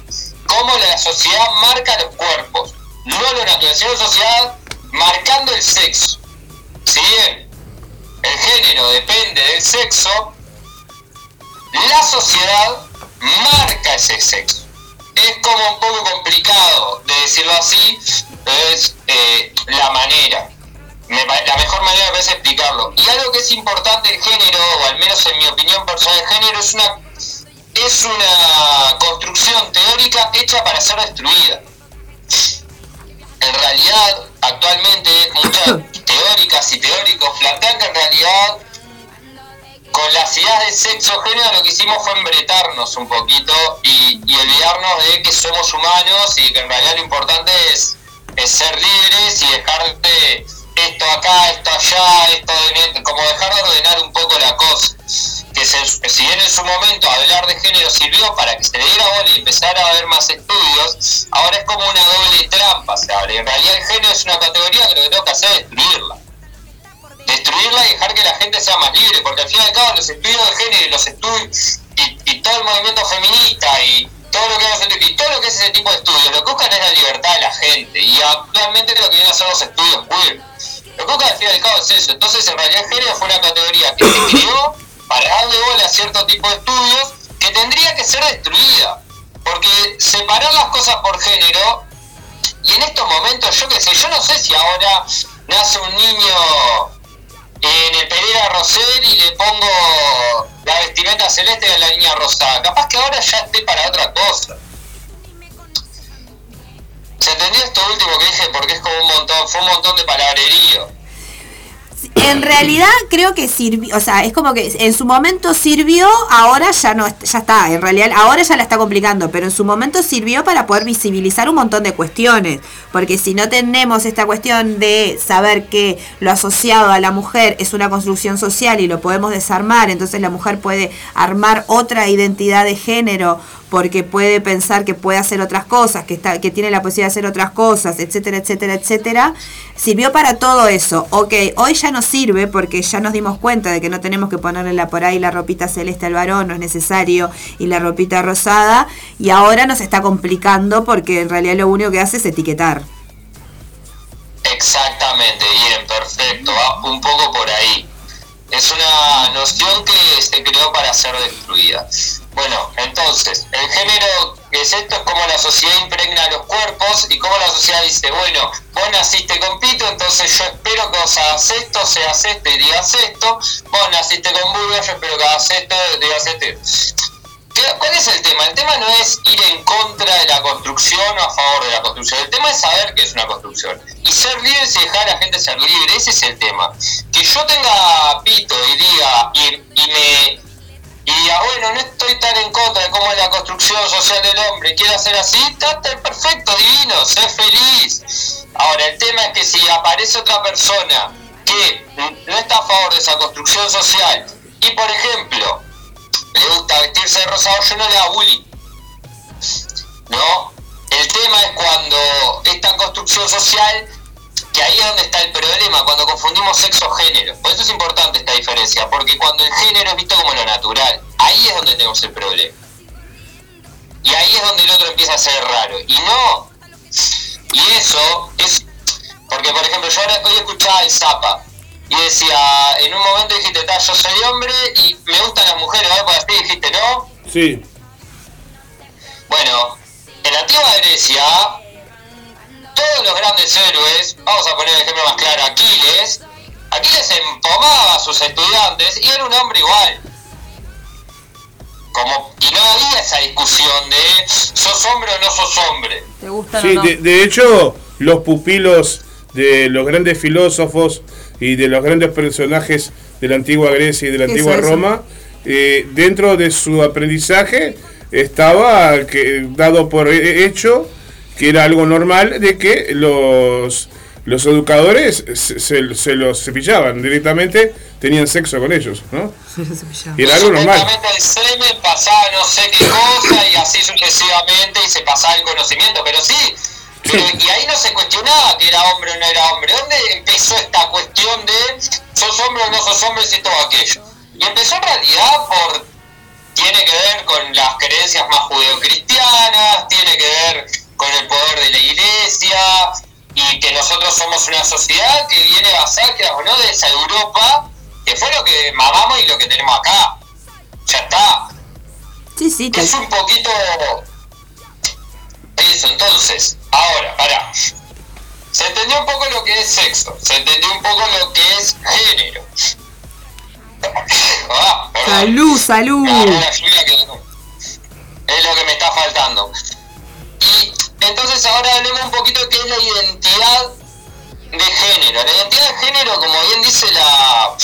cómo la sociedad marca los cuerpos, no lo natural, sino la sociedad marcando el sexo. Si bien el género depende del sexo, la sociedad marca ese sexo. Es como un poco complicado de decirlo así, pero es eh, la manera. Me la mejor manera me parece explicarlo. Y algo que es importante del género, o al menos en mi opinión personal, el género es una, es una construcción teórica hecha para ser destruida. En realidad, actualmente, muchas teóricas y teóricos plantean que en realidad con las ideas de sexo género lo que hicimos fue embretarnos un poquito y, olvidarnos de que somos humanos y que en realidad lo importante es, ser libres y dejar de esto acá, esto allá, esto de, como dejar de ordenar un poco la cosa. Que si bien en su momento hablar de género sirvió para que se le diera bola y empezara a haber más estudios, ahora es como una doble trampa, se. Y en realidad el género es una categoría que lo que tengo que hacer es destruirla destruirla y dejar que la gente sea más libre, porque al fin y al cabo los estudios de género y los estudios y, todo el movimiento feminista y todo lo que todo lo que es ese tipo de estudios, lo que buscan es la libertad de la gente y actualmente lo que vienen a ser los estudios queer. Lo que buscan al fin y al cabo es eso. Entonces en realidad género fue una categoría que se creó para darle bola a cierto tipo de estudios que tendría que ser destruida. Porque separar las cosas por género y en estos momentos, yo qué sé, yo no sé si ahora nace un niño en el Pereira Rosel y le pongo la vestimenta celeste de la niña rosada. Capaz que ahora ya esté para otra cosa. ¿Se entendió esto último que dije? Porque es como un montón, fue un montón de palabrerío. En realidad creo que sirvió, o sea, es como que en su momento sirvió, ahora ya no, ya está, en realidad ahora ya la está complicando, pero en su momento sirvió para poder visibilizar un montón de cuestiones, porque si no tenemos esta cuestión de saber que lo asociado a la mujer es una construcción social y lo podemos desarmar, entonces la mujer puede armar otra identidad de género porque puede pensar que puede hacer otras cosas, que está, que tiene la posibilidad de hacer otras cosas, etcétera, etcétera, etcétera, sirvió para todo eso. Ok, hoy ya no sirve porque ya nos dimos cuenta de que no tenemos que ponerle la por ahí la ropita celeste al varón, no es necesario, y la ropita rosada, y ahora nos está complicando porque en realidad lo único que hace es etiquetar. Exactamente, bien, perfecto, va un poco por ahí. Es una noción que se creó para ser destruida. Bueno, entonces, el género es esto es como la sociedad impregna los cuerpos y como la sociedad dice, bueno, vos naciste con pito, entonces yo espero que vos hagas esto, seas esto y digas esto, vos naciste con vulva, yo espero que hagas esto, digas esto. ¿Qué- ¿Cuál es el tema? El tema no es ir en contra de la construcción o a favor de la construcción. El tema es saber qué es una construcción. Y ser libre y dejar a la gente ser libre. Ese es el tema. Que yo tenga pito y diga, y, me. Y diga, bueno, no estoy tan en contra de cómo es la construcción social del hombre, quiero hacer así, está perfecto, divino, sé feliz. Ahora, el tema es que si aparece otra persona que no está a favor de esa construcción social y, por ejemplo, le gusta vestirse de rosado, yo no le hago bullying. ¿No? El tema es cuando esta construcción social, que ahí es donde está el problema, cuando confundimos sexo-género. Por eso es importante esta diferencia, porque cuando el género es visto como lo natural, ahí es donde tenemos el problema. Y ahí es donde el otro empieza a ser raro. Y no. Y eso es. Porque, por ejemplo, yo ahora hoy escuchaba el Zapa y decía, en un momento dijiste, "Ta, yo soy hombre y me gustan las mujeres. Porque así dijiste, no. Sí. Bueno, en la antigua Grecia, todos los grandes héroes, vamos a poner el ejemplo más claro, Aquiles, Aquiles empomaba a sus estudiantes y era un hombre igual. Como, y no había esa discusión de sos hombre o no sos hombre. ¿Te gustan Sí, o no? de, de hecho, los pupilos de los grandes filósofos y de los grandes personajes de la antigua Grecia y de la ¿Qué antigua eso? Roma, eh, dentro de su aprendizaje estaba que, dado por he- hecho que era algo normal de que los, los educadores se, se- se los cepillaban directamente, tenían sexo con ellos, ¿no? Y era algo normal. Supuestamente el semen pasaba no sé qué cosa y así sucesivamente y se pasaba el conocimiento, pero sí, y ahí no se cuestionaba que era hombre o no era hombre. ¿Dónde empezó esta cuestión de sos hombre o no sos hombre y todo aquello? Y empezó en realidad por tiene que ver con las creencias más judeocristianas, tiene que ver con el poder de la iglesia y que nosotros somos una sociedad que viene basada, que no de esa Europa, que fue lo que mamamos y lo que tenemos acá. Ya está. Sí, sí, Es un poquito eso, entonces, ahora, pará. Se entendió un poco lo que es sexo, se entendió un poco lo que es género. Ah. Salud, salud. Es lo que me está faltando. Y entonces ahora hablemos un poquito de qué es la identidad de género. La identidad de género, como bien dice la,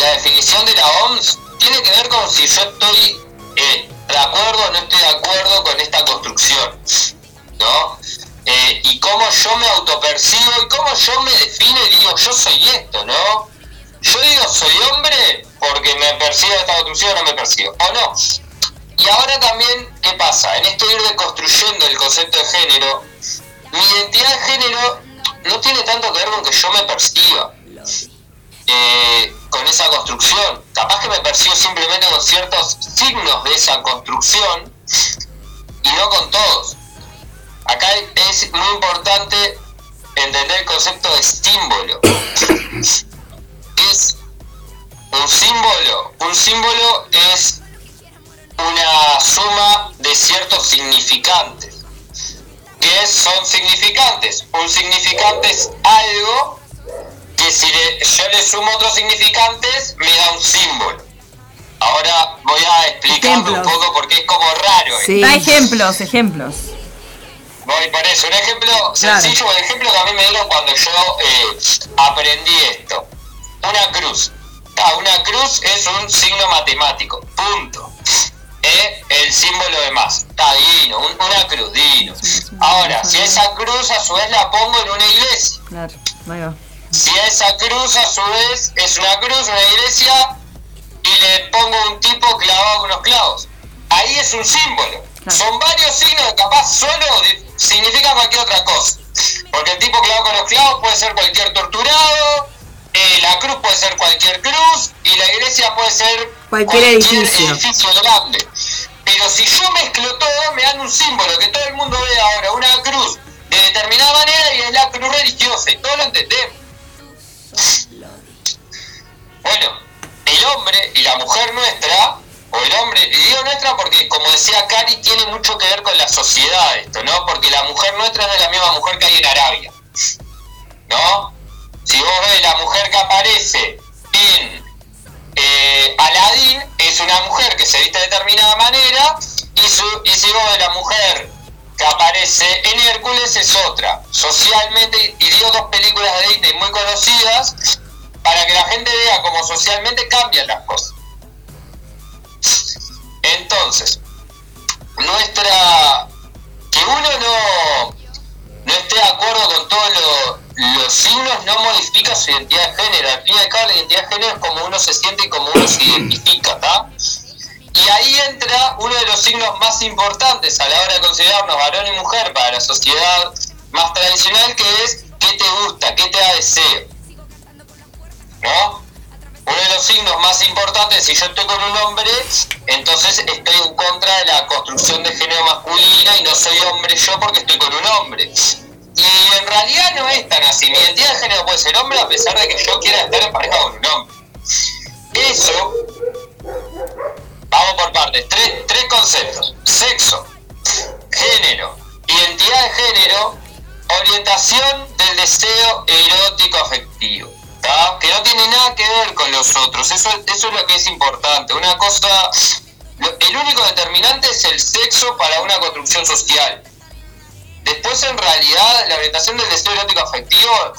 la definición de la OMS, tiene que ver con si yo estoy eh, de acuerdo o no estoy de acuerdo con esta construcción. ¿No? Eh, y cómo yo me autopercibo y cómo yo me defino y digo, yo soy esto, ¿no? Yo digo, soy hombre porque me percibo esta construcción o no me percibo. O no. Y ahora también, ¿qué pasa? En esto ir deconstruyendo el concepto de género, mi identidad de género no tiene tanto que ver con que yo me perciba eh, con esa construcción. Capaz que me percibo simplemente con ciertos signos de esa construcción y no con todos. Acá es muy importante entender el concepto de símbolo. Es un símbolo. Un símbolo es una suma de ciertos significantes. ¿Qué son significantes? Un significante es algo que si le- yo le sumo otros significantes me da un símbolo. Ahora voy a explicarme un poco porque es como raro. Sí. Da ejemplos, ejemplos. Voy por eso. Un ejemplo Claro. sencillo, un ejemplo que a mí me dieron cuando yo eh, aprendí esto. Una cruz. Ah, una cruz es un signo matemático. Punto. Es el símbolo de más. Está divino. un- una cruz, divino. Ahora, si esa cruz a su vez la pongo en una iglesia. Claro, ahí va. Si esa cruz a su vez es una cruz, una iglesia, y le pongo un tipo clavado con unos clavos, ahí es un símbolo. Claro. Son varios signos que capaz solo significan cualquier otra cosa. Porque el tipo clavado con los clavos puede ser cualquier torturado, eh, la cruz puede ser cualquier cruz, y la iglesia puede ser Cualquier edificio. edificio grande. Pero si yo mezclo todo, me dan un símbolo que todo el mundo ve ahora, una cruz de determinada manera y es la cruz religiosa, y todos lo entendemos. Bueno, el hombre y la mujer nuestra, o el hombre, y digo nuestra porque como decía Cari, tiene mucho que ver con la sociedad esto, ¿no? Porque la mujer nuestra no es la misma mujer que hay en Arabia, ¿no? Si vos ves la mujer que aparece en eh, Aladín, es una mujer que se viste de determinada manera, y, su, y si vos ves la mujer que aparece en Hércules es otra. Socialmente, y digo dos películas de Disney muy conocidas, para que la gente vea cómo socialmente cambian las cosas. Entonces, nuestra. que uno no, no esté de acuerdo con todos lo- los signos no modifica su identidad de género. Al fin y al la identidad de género es como uno se siente y como uno se identifica, ¿está? Y ahí entra uno de los signos más importantes a la hora de considerarnos varón y mujer para la sociedad más tradicional, que es qué te gusta, qué te da deseo. ¿No? Uno de los signos más importantes, si yo estoy con un hombre, entonces estoy en contra de la construcción de género masculina y no soy hombre yo porque estoy con un hombre. Y en realidad no es tan así. Mi identidad de género puede ser hombre a pesar de que yo quiera estar en pareja con un hombre. Eso Vamos por partes. Tres, tres conceptos. Sexo, género, identidad de género, orientación del deseo erótico afectivo. ¿tá? Que no tiene nada que ver con los otros. Eso, es lo que es importante. Una cosa... El único determinante es el sexo para una construcción social. Después, en realidad, la orientación del deseo erótico afectivo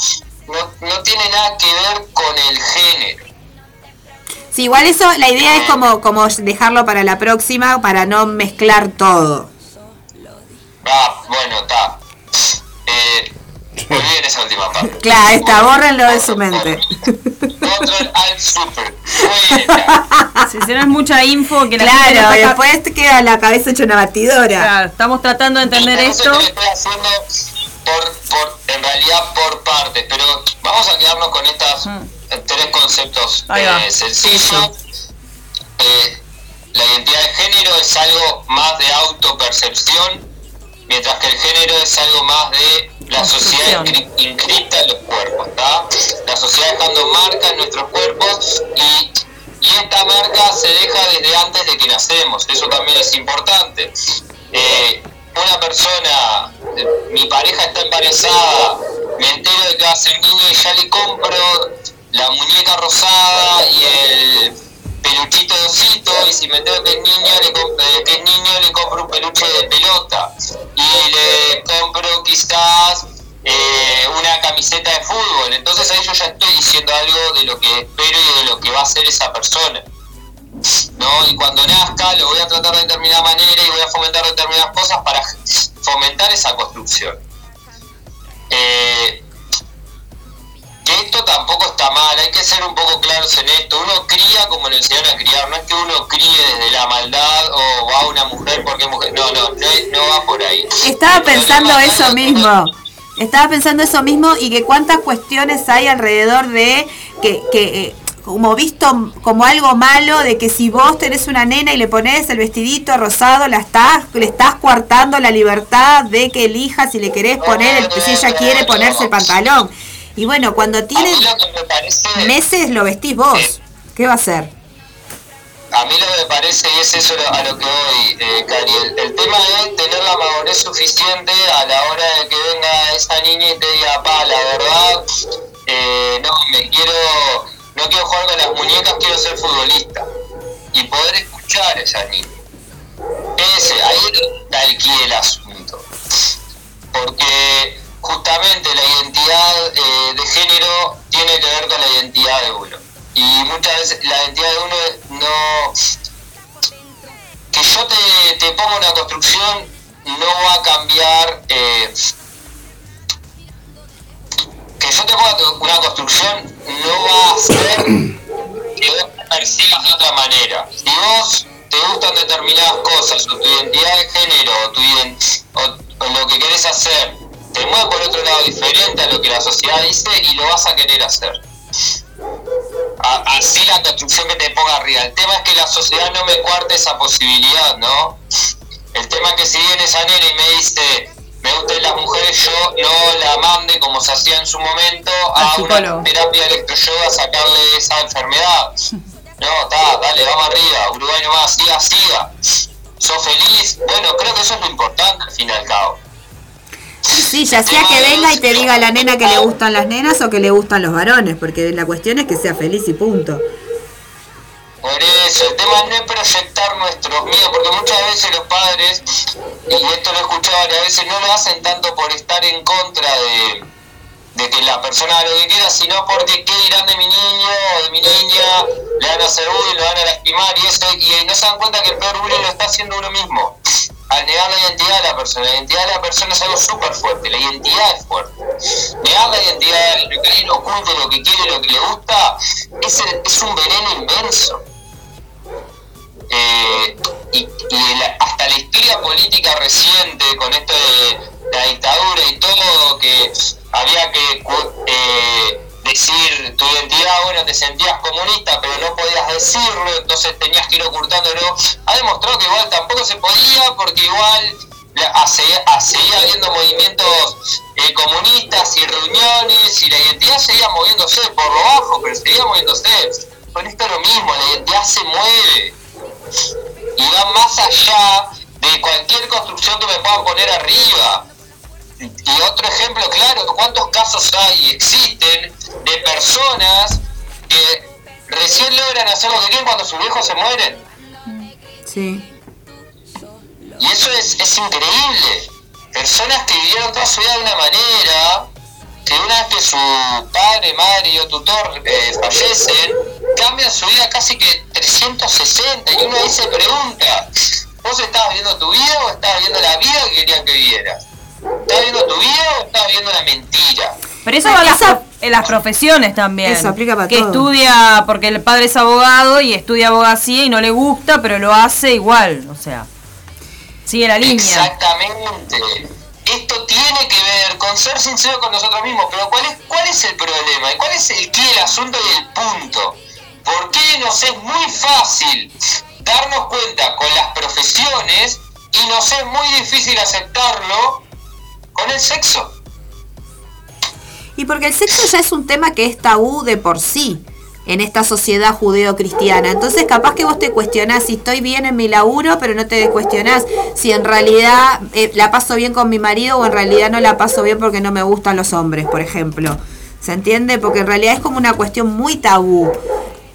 no tiene nada que ver con el género. Sí, igual eso, la idea es como, como dejarlo para la próxima, para no mezclar todo. Ah, bueno, está. Eh, muy bien esa última parte. Claro, está, bórrenlo de su mente. Control Alt Super. Si es mucha info que la gente Claro, está después te queda la cabeza hecha una batidora. Claro, estamos tratando de entender esto. estoy haciendo por, por, en realidad por partes, pero vamos a quedarnos con estas Mm. tres conceptos eh, sencillos. Eh, la identidad de género es algo más de autopercepción, mientras que el género es algo más de la sociedad inscripta en los cuerpos, ¿tá? La sociedad dejando marca en nuestros cuerpos y, y esta marca se deja desde antes de que nacemos, eso también es importante. Eh, una persona, eh, mi pareja está embarazada, me entero de que va a ser niño y ya le compro la muñeca rosada y el peluchito de osito y si me entero que es niño le, eh, que es niño le compro un peluche de pelota. Y le compro quizás eh, una camiseta de fútbol. Entonces ahí yo ya estoy diciendo algo de lo que espero y de lo que va a ser esa persona ¿no? Y cuando nazca lo voy a tratar de determinada manera y voy a fomentar determinadas cosas para fomentar esa construcción. Eh, que esto tampoco está mal, hay que ser un poco claros en esto. Uno cría como le enseñaron a criar, no es que uno críe desde la maldad o va a una mujer porque es mujer. No, no, no, no va por ahí. Estaba pensando eso mismo. Estaba pensando eso mismo y que cuántas cuestiones hay alrededor de que, que eh, como visto como algo malo de que si vos tenés una nena y le pones el vestidito rosado, la estás, le estás coartando la libertad de que elija si le querés poner, el, si ella quiere ponerse el pantalón. Y bueno, cuando A tiene mí lo que me parece... meses lo vestís vos. ¿Qué va a hacer? A mí lo que me parece, y es eso a lo que voy, eh, Cari, el, el tema es tener la madurez suficiente a la hora de que venga esa niña y te diga, pa, la verdad, eh, no, me quiero, no quiero jugar con las muñecas, quiero ser futbolista. Y poder escuchar a esa niña. Ese, ahí está el quid asunto. Porque justamente la identidad eh, de género tiene que ver con la identidad de uno. Y muchas veces la identidad de uno no... Que yo te, te ponga una construcción no va a cambiar... eh, que yo te ponga tu- una construcción no va a hacer que vos percibas de otra manera. Si vos te gustan determinadas cosas, o tu identidad de género, o, tu lo que querés hacer, te mueve por otro lado diferente a lo que la sociedad dice y lo vas a querer hacer. Así la construcción que te ponga arriba. El tema es que la sociedad no me cuarte esa posibilidad, ¿no? El tema es que si viene esa nena y me dice, me gustan las mujeres, yo no la mande como se hacía en su momento a una terapia electroyoga a sacarle esa enfermedad. No, está, dale, vamos arriba, Uruguay nomás, siga, siga. ¿Sos feliz? Bueno, creo que eso es lo importante al fin y al cabo. Sí, ya sea que venga y te diga a la nena que le gustan las nenas o que le gustan los varones, porque la cuestión es que sea feliz y punto. Por eso, el tema no es proyectar nuestros miedos, porque muchas veces los padres, y esto lo he escuchado varias veces, no lo hacen tanto por estar en contra de, que la persona haga lo que quiera, sino porque qué dirán de mi niño o de mi niña, le van a hacer bullying, lo van a lastimar y eso, y no se dan cuenta que el peor bullying lo está haciendo uno mismo. Al negar la identidad de la persona, la identidad de la persona es algo súper fuerte, la identidad es fuerte. Negar la identidad, lo que alguien lo que quiere, lo que le gusta, es un veneno inmenso eh, y, hasta la historia política reciente con esto de la dictadura y todo que había que eh, decir tu identidad, bueno, te sentías comunista, pero no podías decirlo, entonces tenías que ir ocultándolo. Ha demostrado que igual tampoco se podía, porque igual seguía habiendo movimientos eh, comunistas y reuniones, y la identidad seguía moviéndose por lo bajo, pero seguía moviéndose. Con esto es lo mismo, la identidad se mueve y va más allá de cualquier construcción que me puedan poner arriba. Y otro ejemplo claro, ¿cuántos casos hay y existen de personas que recién logran hacer lo que quieren cuando sus viejos se mueren? Sí. Y eso es, es increíble. Personas que vivieron toda su vida de una manera, que una vez que su padre, madre o tutor eh, fallecen, cambian su vida casi que 360. Y uno ahí se pregunta, ¿vos estabas viendo tu vida o estabas viendo la vida que querían que vivieras? ¿Estabas viendo tu vida o estabas viendo la mentira? Pero eso va en las, en las profesiones también. Eso aplica para Que todo. estudia, porque el padre es abogado y estudia abogacía y no le gusta, pero lo hace igual. O sea, sigue la línea. Exactamente. Esto tiene que ver con ser sincero con nosotros mismos, pero ¿cuál es, cuál es el problema? ¿Y cuál es el qué del asunto y el punto? ¿Por qué nos es muy fácil darnos cuenta con las profesiones y nos es muy difícil aceptarlo con el sexo. Y porque el sexo ya es un tema que es tabú de por sí en esta sociedad judeo-cristiana. Entonces capaz que vos te cuestionás si estoy bien en mi laburo, pero no te cuestionás si en realidad eh, la paso bien con mi marido o en realidad no la paso bien porque no me gustan los hombres, por ejemplo. ¿Se entiende? Porque en realidad es como una cuestión muy tabú.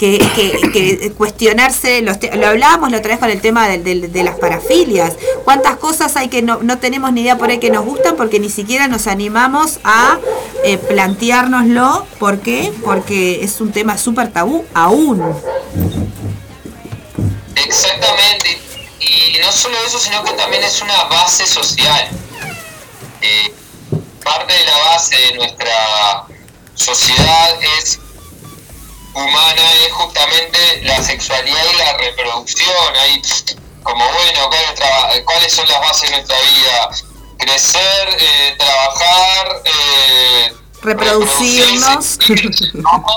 Que, cuestionarse, los te- lo hablábamos la otra vez con el tema de, de- de las parafilias. ¿Cuántas cosas hay que no, no tenemos ni idea por ahí que nos gustan porque ni siquiera nos animamos a eh, planteárnoslo? ¿Por qué? Porque es un tema súper tabú aún. Exactamente. Y no solo eso, sino que también es una base social. Eh, parte de la base de nuestra sociedad es humana es justamente la sexualidad y la reproducción. Hay como, bueno, ¿cuál es traba- ¿cuáles son las bases de nuestra vida? Crecer, eh, trabajar, eh, Reproducirnos. reproducirse. Estamos,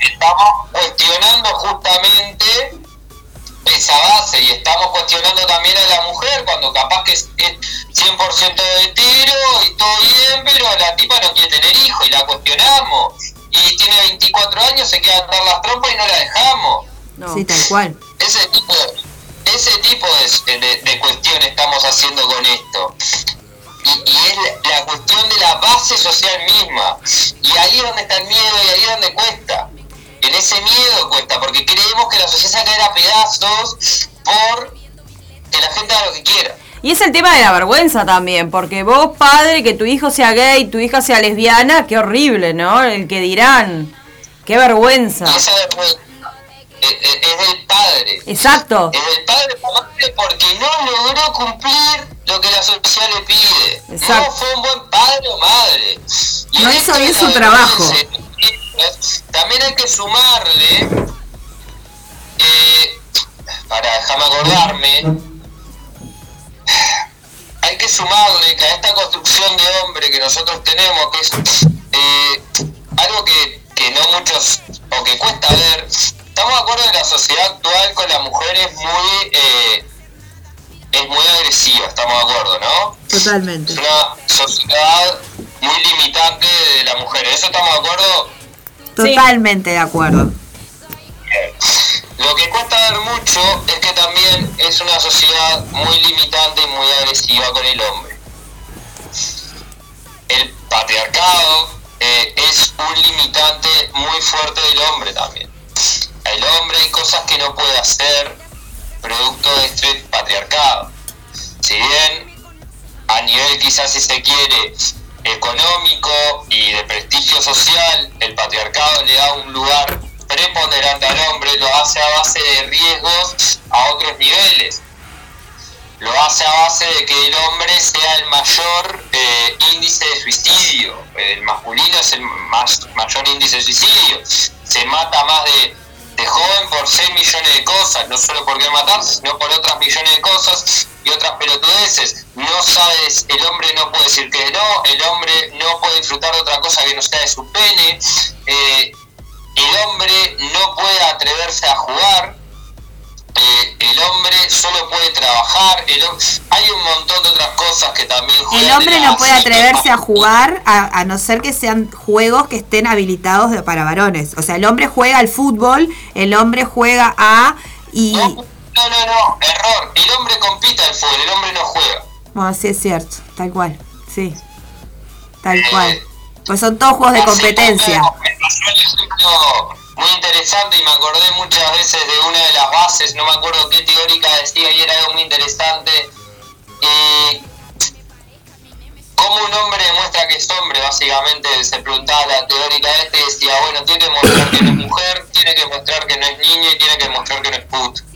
estamos cuestionando justamente esa base y estamos cuestionando también a la mujer cuando capaz que es es 100% de tiro y todo bien, pero la tipa no quiere tener hijo y la cuestionamos. Y tiene 24 años, se queda a dar las trompas y no la dejamos. No. Sí, tal cual. Ese tipo, ese tipo de, de, de cuestión estamos haciendo con esto. Y, y es la, la cuestión de la base social misma. Y ahí es donde está el miedo y ahí es donde cuesta. En ese miedo cuesta, porque creemos que la sociedad se va a caer a pedazos por que la gente haga lo que quiera. Y es el tema de la vergüenza también, porque vos, padre, que tu hijo sea gay, tu hija sea lesbiana, qué horrible, ¿no? El que dirán, qué vergüenza. Esa vergüenza es, es- es del padre. Exacto, Es del padre porque no logró cumplir lo que la sociedad le pide. Exacto. No fue un buen padre o madre. Y No hizo esto bien su trabajo. También hay que sumarle, eh, para dejarme acordarme, hay que sumarle que a esta construcción de hombre que nosotros tenemos, que es eh, algo que, que no muchos, o que cuesta ver, estamos de acuerdo que la sociedad actual con la mujer es muy, eh, es muy agresiva, estamos de acuerdo, ¿no? Totalmente. Es una sociedad muy limitante de la mujer, ¿en eso estamos de acuerdo? Totalmente de acuerdo. Lo que cuesta ver mucho es que también es una sociedad muy limitante y muy agresiva con el hombre. El patriarcado eh, es un limitante muy fuerte del hombre también. El hombre hay cosas que no puede hacer producto de este patriarcado. Si bien a nivel quizás si se quiere económico y de prestigio social, el patriarcado le da un lugar preponderante al hombre, lo hace a base de riesgos a otros niveles. Lo hace a base de que el hombre sea el mayor eh, índice de suicidio. El masculino es el más, mayor índice de suicidio. Se mata más de, de joven por 6 millones de cosas, no solo por qué matarse, sino por otras millones de cosas y otras pelotudeces. No sabes, el hombre no puede decir que no, el hombre no puede disfrutar de otra cosa que no sea de su pene. eh, el hombre no puede atreverse a jugar, eh, el hombre solo puede trabajar, el hay un montón de otras cosas que también El hombre no puede atreverse a jugar a, a no ser que sean juegos que estén habilitados de- para varones. O sea, el hombre juega al fútbol, el hombre juega a... y No, no, no, no, error. El hombre compite al fútbol, el hombre no juega. Bueno, sí es cierto, tal cual, sí. Tal Eh, cual. Pues son todos juegos de competencia. muy interesante y me acordé muchas veces de una de las bases, no me acuerdo qué teórica decía y era algo muy interesante. Y cómo un hombre demuestra que es hombre, básicamente se preguntaba la teórica este y decía, bueno, tiene que mostrar que no es mujer, tiene que mostrar que no es niño y tiene que mostrar que no es puto.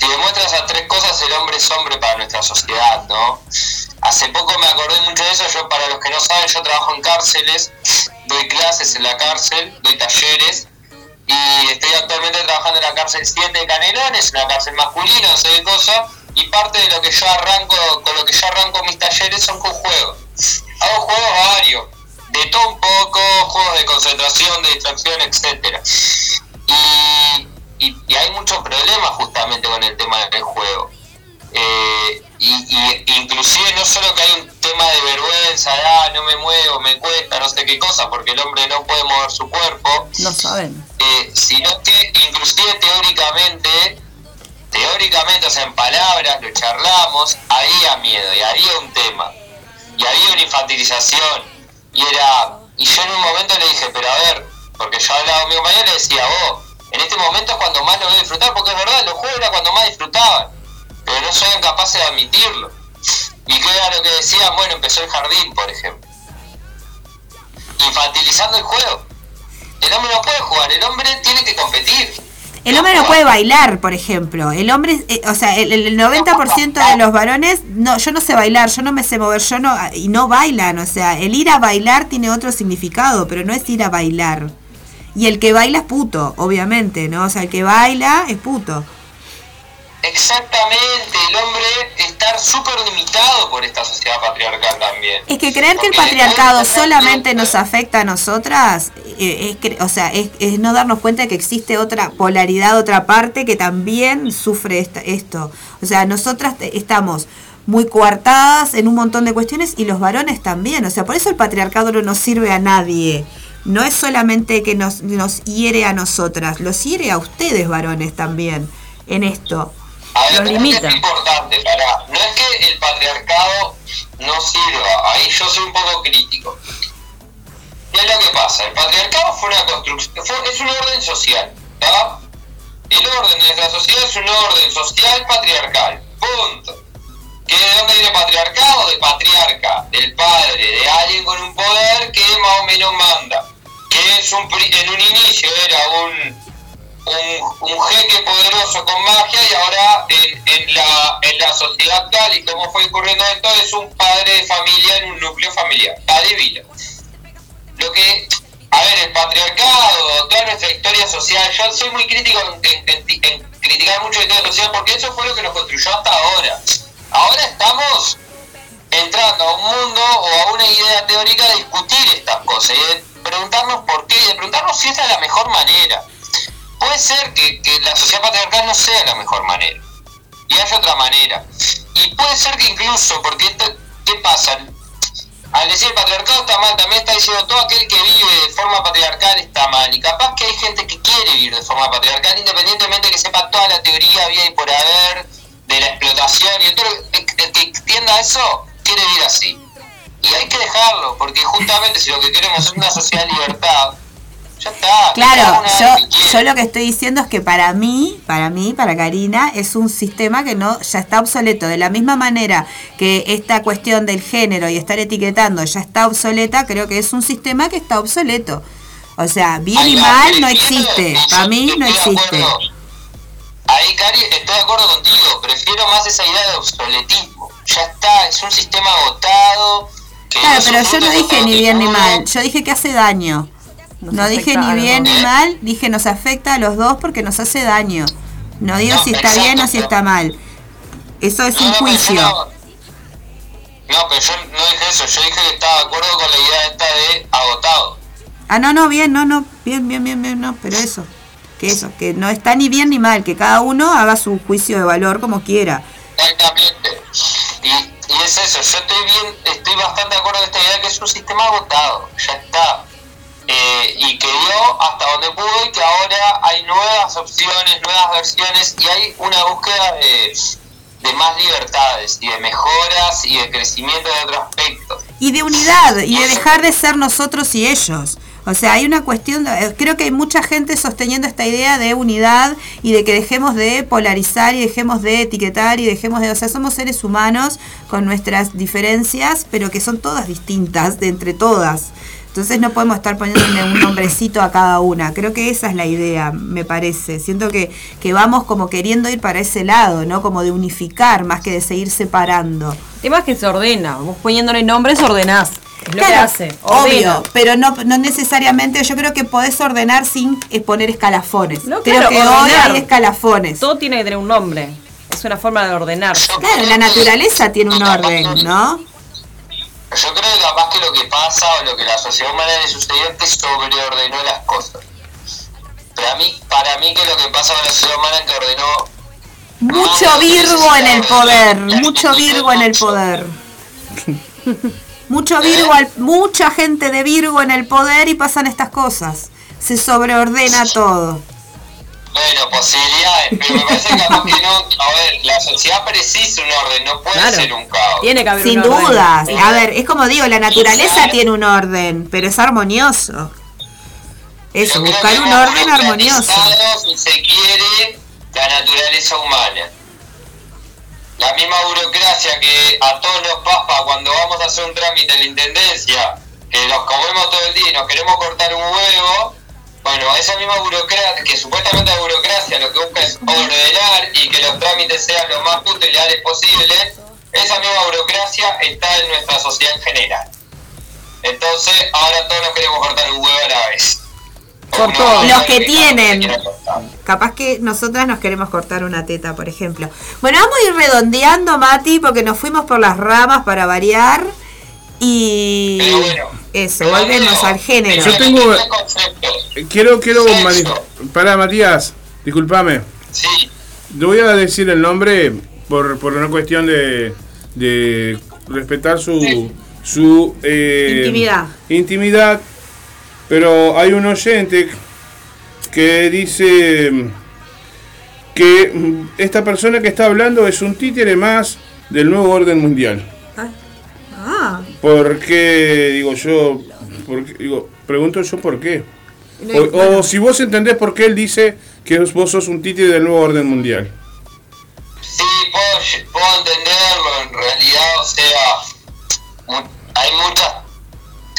Si demuestra esas tres cosas, el hombre es hombre para nuestra sociedad, ¿no? Hace poco me acordé mucho de eso, yo para los que no saben, yo trabajo en cárceles, doy clases en la cárcel, doy talleres, y estoy actualmente trabajando en la cárcel 7 de Canelones, una cárcel masculina, no sé qué cosa, y parte de lo que yo arranco, con lo que yo arranco mis talleres son con juegos. Hago juegos varios, de todo un poco, juegos de concentración, de distracción, etcétera. Y y, y hay muchos problemas justamente con el tema del juego. Eh, y, y inclusive no solo que hay un tema de vergüenza, de, ah, no me muevo, me cuesta, no sé qué cosa, porque el hombre no puede mover su cuerpo, No saben. eh, sino que inclusive teóricamente, teóricamente, o sea, en palabras, lo charlamos, había miedo y había un tema, y había una infantilización, y era, y yo en un momento le dije, pero a ver, porque yo hablaba con mi compañero y le decía, vos, en este momento es cuando más lo a disfrutar, porque es verdad, los juegos era cuando más disfrutaban, pero no son capaces de admitirlo. ¿Y qué era lo que decían? Bueno, empezó el jardín, por ejemplo. Infantilizando el juego. El hombre no puede jugar, el hombre tiene que competir. El hombre no puede bailar, por ejemplo. El hombre, eh, o sea, el, el 90% de los varones, no, yo no sé bailar, yo no me sé mover, yo no, y no bailan. O sea, el ir a bailar tiene otro significado, pero no es ir a bailar. Y el que baila es puto, obviamente, ¿no? O sea, el que baila es puto. Exactamente, el hombre está súper limitado por esta sociedad patriarcal también. Es que creer que el patriarcado solamente nos afecta a nosotras, eh, es, cre- o sea, es, es no darnos cuenta de que existe otra polaridad, otra parte que también sufre esta- esto. O sea, nosotras estamos muy coartadas en un montón de cuestiones y los varones también. O sea, por eso el patriarcado no nos sirve a nadie. No es solamente que nos, nos hiere a nosotras, los hiere a ustedes varones también en esto. A ver, Lo creo que limita. Es importante. No es que el patriarcado no sirva, ahí yo soy un poco crítico. ¿Qué es lo que pasa? El patriarcado fue una construcción, fue- es un orden social, ¿tá? El orden de nuestra sociedad es un orden social patriarcal, punto. ¿Que ¿De dónde viene patriarcado? De patriarca, del padre, de alguien con un poder que más o menos manda. Que es un, en un inicio era un, un, un jeque poderoso con magia y ahora en, en la, en la sociedad actual y cómo fue ocurriendo esto es un padre de familia en un núcleo familiar. Adivina. Lo que, a ver, el patriarcado, toda nuestra historia social, yo soy muy crítico en- en criticar mucho la historia social porque eso fue lo que nos construyó hasta ahora. Ahora estamos entrando a un mundo o a una idea teórica de discutir estas cosas y de preguntarnos por qué y de preguntarnos si esta es la mejor manera. Puede ser que, que la sociedad patriarcal no sea la mejor manera y haya otra manera. Y puede ser que incluso, porque ¿qué pasa? Al decir el patriarcado está mal, también está diciendo todo aquel que vive de forma patriarcal está mal. Y capaz que hay gente que quiere vivir de forma patriarcal, independientemente que sepa toda la teoría había y por haber de la explotación y todo. El el que entienda eso quiere vivir así. Y hay que dejarlo, porque justamente si lo que queremos es una sociedad de libertad, ya está. Claro, yo, que yo lo que estoy diciendo es que para mí, para mí, para Karina, es un sistema que no ya está obsoleto. De la misma manera que esta cuestión del género y estar etiquetando ya está obsoleta, creo que es un sistema que está obsoleto. O sea, bien y mal no existe. Para mí no existe. acuerdo. Ahí, Cari, estoy de acuerdo contigo. Prefiero más esa idea de obsoletismo. Ya está, es un sistema agotado. que Claro, pero yo no dije ni bien ni mal. Yo dije que hace daño. Nos No dije ni bien ni mal, dije nos afecta a los dos porque nos hace daño. No digo No, si está bien o si exacto. está mal. Eso es No, un juicio. No, no, pero yo no dije eso. Yo dije que estaba de acuerdo con la idea esta de agotado. Ah, no, no, bien, no, no, bien, bien, bien, bien, no, pero eso, que eso, que no está ni bien ni mal, que cada uno haga su juicio de valor como quiera. Exactamente. Y, y es eso, yo estoy bien, estoy bastante de acuerdo con esta idea que es un sistema agotado, ya está. Eh, y que dio hasta donde pudo y que ahora hay nuevas opciones, nuevas versiones y hay una búsqueda de, de más libertades y de mejoras y de crecimiento de otro aspecto. Y de unidad, y de dejar de ser nosotros y ellos. O sea, hay una cuestión, de- eh, creo que hay mucha gente sosteniendo esta idea de unidad y de que dejemos de polarizar y dejemos de etiquetar y dejemos de, o sea, somos seres humanos con nuestras diferencias, pero que son todas distintas de entre todas. Entonces no podemos estar poniéndole un nombrecito a cada una. Creo que esa es la idea, me parece. Siento que, que vamos como queriendo ir para ese lado, ¿no? Como de unificar más que de seguir separando. El tema es que se ordena. Vos poniéndole nombres ordenás. Es lo que hace. Ordena. obvio, pero no, no necesariamente, yo creo que podés ordenar sin eh, poner escalafones. No, creo claro, que hoy ordenar. hay escalafones. Todo tiene que tener un nombre. Es una forma de ordenar. Claro, la naturaleza tiene un orden, ¿no? Yo creo que capaz que lo que pasa o lo que la sociedad humana le sucedió es que sobreordenó las cosas. Para mí, para mí que lo que pasa con la sociedad humana es que ordenó Mucho Virgo en el poder, mucho Virgo en el poder. Mucho Virgo, al- mucha gente de Virgo en el poder y pasan estas cosas. Se sobreordena todo. Bueno, posibilidades, pero me parece que no. A ver, la sociedad precisa un orden, no puede Claro. ser un caos. Tiene que haber Sin un orden. dudas. A ver, es como digo, la naturaleza tiene un orden, pero es armonioso. Eso, buscar un orden armonioso. Si se quiere, la naturaleza humana. La misma burocracia que a todos nos pasa cuando vamos a hacer un trámite en la intendencia, que nos comemos todo el día y nos queremos cortar un huevo. Bueno, esa misma burocracia, que supuestamente la burocracia lo que busca es ordenar y que los trámites sean lo más justos posible, esa misma burocracia está en nuestra sociedad en general. Entonces, ahora todos nos queremos cortar un huevo a la vez. Por todo. Los que tienen. Capaz que nosotras nos queremos cortar una teta, por ejemplo. Bueno, vamos a ir redondeando, Mati, porque nos fuimos por las ramas para variar. Y eso, volvemos al género. Yo tengo-. Quiero, quiero Pará, Matías, discúlpame. Sí, Te voy a decir el nombre por, por una cuestión de, de respetar su, su eh, Intimidad. intimidad. Pero hay un oyente que dice que esta persona que está hablando es un títere más del nuevo orden mundial. Ah, ¿Por qué? Digo yo, por qué? digo, pregunto yo por qué. O, o si vos entendés por qué él dice que vos sos un títere del nuevo orden mundial. sí, puedo, puedo entenderlo. En realidad, o sea, hay muchas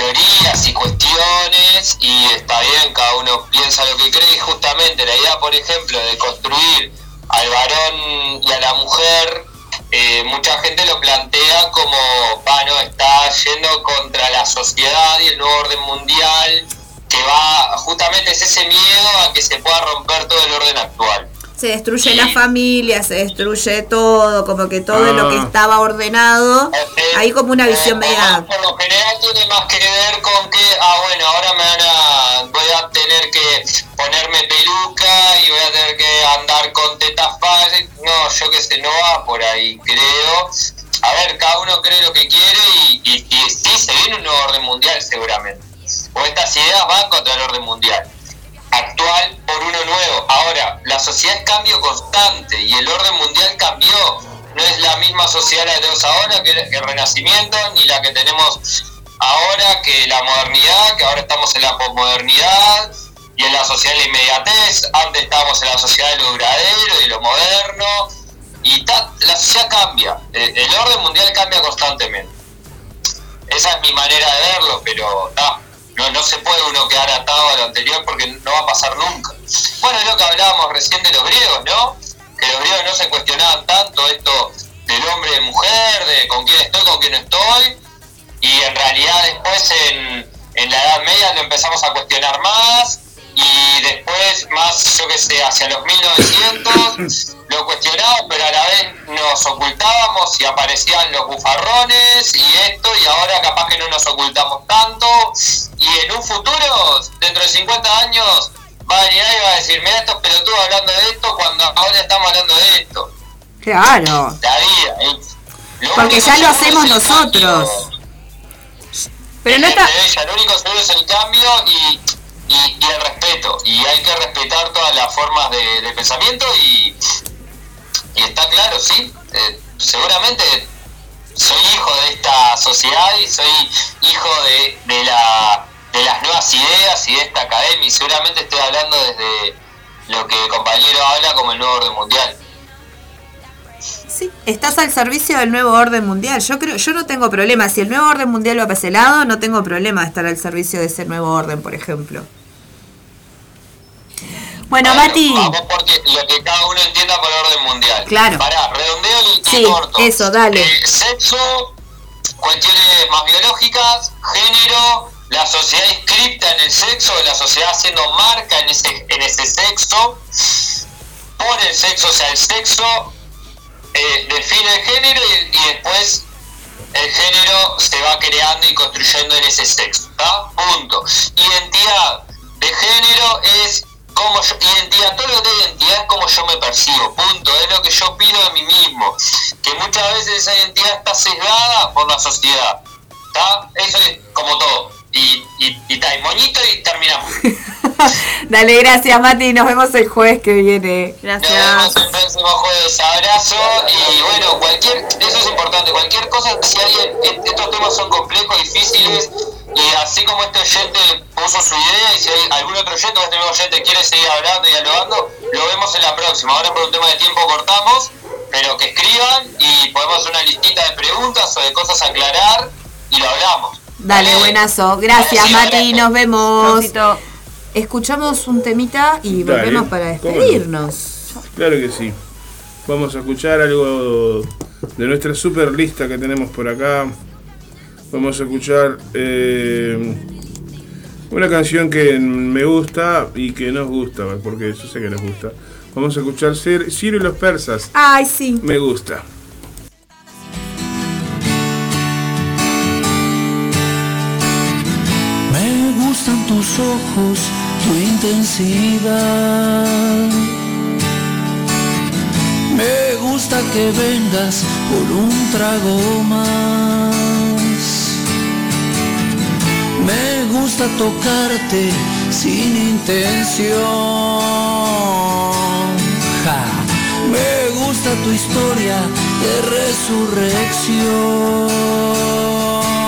teorías y cuestiones y está bien, cada uno piensa lo que cree y justamente la idea, por ejemplo, de construir al varón y a la mujer, eh, mucha gente lo plantea como, bueno, está yendo contra la sociedad y el nuevo orden mundial, que va, justamente es ese miedo a que se pueda romper todo el orden actual. Se destruye la familia, se destruye todo, como que todo lo que Ah. estaba ordenado. Hay como una visión Eh, media. Por lo general tiene más que ver con que, ah, bueno, ahora me van a, voy a tener que ponerme peluca y voy a tener que andar con tetas falsas. No, yo qué sé, no va por ahí, creo. A ver, cada uno cree lo que quiere y, y, y sí, se viene un nuevo orden mundial seguramente. O estas ideas van contra el orden mundial actual por uno nuevo. Ahora, la sociedad es cambio constante y el orden mundial cambió. No es la misma sociedad la que tenemos ahora que, el Renacimiento, ni la que tenemos ahora que la modernidad, que ahora estamos en la posmodernidad y en la sociedad de la inmediatez. Antes estábamos en la sociedad de lo duradero y lo moderno. Y la sociedad cambia. El, el orden mundial cambia constantemente. Esa es mi manera de verlo, pero ta, no, no se puede uno quedar atado a lo anterior porque no va a pasar nunca. Bueno, es lo que hablábamos recién de los griegos, ¿no? Que los griegos no se cuestionaban tanto esto del hombre y mujer, de con quién estoy, con quién no estoy, y en realidad después en, en la Edad Media lo empezamos a cuestionar más, y después más, yo que sé, hacia los 1900 lo cuestionábamos, pero a la vez nos ocultábamos y aparecían los bufarrones y esto, y ahora capaz que no nos ocultamos tanto, y en un futuro, dentro de 50 años, va a venir y va a decir, mira estos pelotudos hablando de esto cuando ahora estamos hablando de esto. Claro. La vida. ¿eh? Lo Porque ya lo hacemos nosotros. Pero no Es está. ella, Lo único seguro es el cambio y, y, el respeto. Y hay que respetar todas las formas de, pensamiento y, y está claro, sí. eh, seguramente soy hijo de esta sociedad y soy hijo de, de, la, de las nuevas ideas y de esta academia. Y seguramente estoy hablando desde lo que el compañero habla como el nuevo orden mundial. Sí, estás al servicio del nuevo orden mundial. Yo creo, yo no tengo problema. Si el nuevo orden mundial va para ese lado, no tengo problema de estar al servicio de ese nuevo orden, por ejemplo. Bueno, Mati. Vamos porque lo que cada uno entienda por orden mundial. Claro. Pará, redondeo y Sí, corto. eso, dale. Eh, sexo, cuestiones más biológicas, género, la sociedad inscripta en el sexo, la sociedad haciendo marca en ese, en ese sexo, por el sexo, o sea, el sexo eh, define el género y, y después el género se va creando y construyendo en ese sexo, ¿está? Punto. Identidad de género es como yo, que es identidad es como yo me percibo, punto, es lo que yo opino de mí mismo, que muchas veces esa identidad está sesgada por la sociedad, ¿está? Eso es como todo, y, y, y, ta, y moñito y terminamos. Dale, gracias Mati, nos vemos el jueves que viene. Nos Gracias. vemos el próximo jueves, abrazo, y bueno, cualquier, eso es importante, cualquier cosa, si alguien, est- estos temas son complejos, difíciles, y así como este oyente puso su idea, y si hay algún otro oyente o este mismo oyente quiere seguir hablando y dialogando, lo vemos en la próxima. Ahora por un tema de tiempo cortamos, pero que escriban y podemos hacer una listita de preguntas o de cosas a aclarar y lo hablamos. Dale, buenazo. Gracias Mati, nos vemos. Escuchamos un temita y Dale, volvemos para no. despedirnos. Claro que sí. Vamos a escuchar algo de nuestra super lista que tenemos por acá. Vamos a escuchar eh, una canción que me gusta y que nos gusta, porque yo sé que nos gusta. Vamos a escuchar Cir- Ciro y los persas. Ay, sí. Me gusta. Ojos, tu intensidad. Me gusta que vengas por un trago más. Me gusta tocarte sin intención. Me gusta tu historia de resurrección.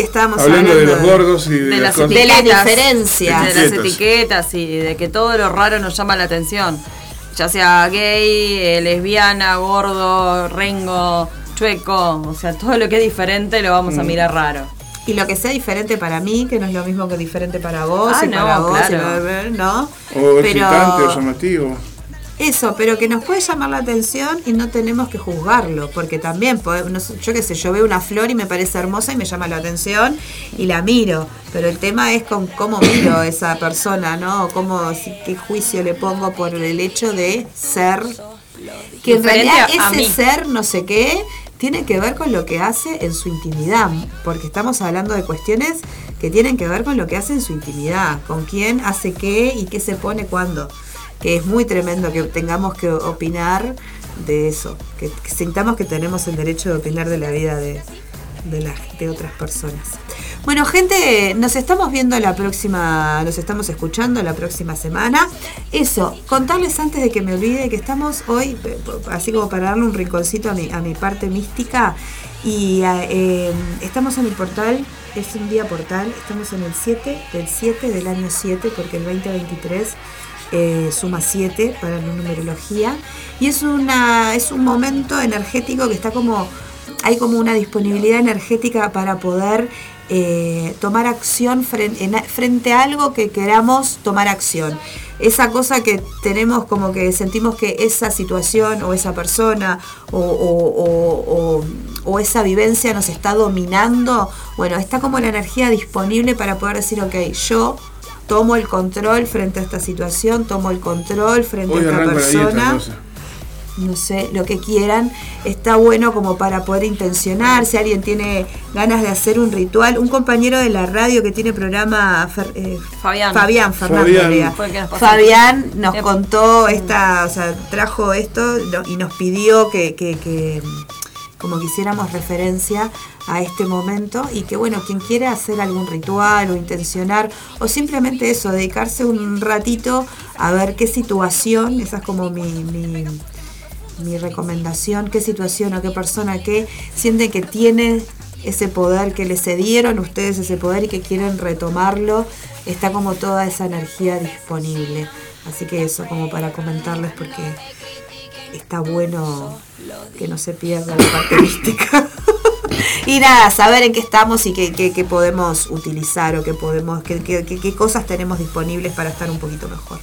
Y estábamos hablando hablando, de los gordos y de, de las las cosas. de las etiquetas, diferencias. de las Etiquetas. etiquetas y de que todo lo raro nos llama la atención. Ya sea gay, eh, lesbiana, gordo, rengo, chueco, o sea, todo lo que es diferente lo vamos a Mm. mirar raro. Y lo que sea diferente para mí, que no es lo mismo que diferente para vos Ah, y no, para vos, y claro. bla, bla, ¿no? O excitante o llamativo. Eso, pero que nos puede llamar la atención y no tenemos que juzgarlo, porque también, podemos- yo qué sé, yo veo una flor y me parece hermosa y me llama la atención y la miro, pero el tema es con cómo miro a esa persona, ¿no? Cómo, si- qué juicio le pongo por el hecho de ser, que en realidad ese mí. ser no sé qué tiene que ver con lo que hace en su intimidad, porque estamos hablando de cuestiones que tienen que ver con lo que hace en su intimidad, con quién hace qué y qué se pone cuándo, es muy tremendo que tengamos que opinar de eso, que, sintamos que tenemos el derecho de opinar de la vida de, de, las- de otras personas. Bueno, gente, nos estamos viendo la próxima, nos estamos escuchando la próxima semana. Eso, contarles antes de que me olvide que estamos hoy, así como para darle un rinconcito a mi, a mi parte mística, y eh, estamos en el portal, es un día portal, estamos en el 7 del 7 del año 7, porque el 2023 eh, suma 7 para la numerología, y es, una, es un momento energético que está como hay como una disponibilidad energética para poder eh, tomar acción frente, en- frente a algo que queramos tomar acción. Esa cosa que tenemos como que sentimos que esa situación o esa persona o- o- o esa vivencia nos está dominando, bueno, está como la energía disponible para poder decir, ok, yo tomo el control frente a esta situación, tomo el control frente Hoy a esta dieta, persona no sé. lo que quieran, está bueno como para poder intencionar, si alguien tiene ganas de hacer un ritual, un compañero de la radio que tiene programa, Fer- eh, Fabián. Fabián, Fernando, Fabián. nos pasó. Fabián nos Yep. contó esta, o sea, trajo esto y nos pidió que, que- que, como que hiciéramos referencia a este momento y que bueno, quien quiera hacer algún ritual o intencionar o simplemente eso, dedicarse un ratito a ver qué situación, esa es como mi, mi, mi recomendación, qué situación o qué persona que sienten que tiene ese poder, que le cedieron ustedes ese poder y que quieren retomarlo, está como toda esa energía disponible. Así que eso como para comentarles porque está bueno que no se pierda la parte y nada, saber en qué estamos y qué, qué- podemos utilizar o qué podemos, qué- qué cosas tenemos disponibles para estar un poquito mejor.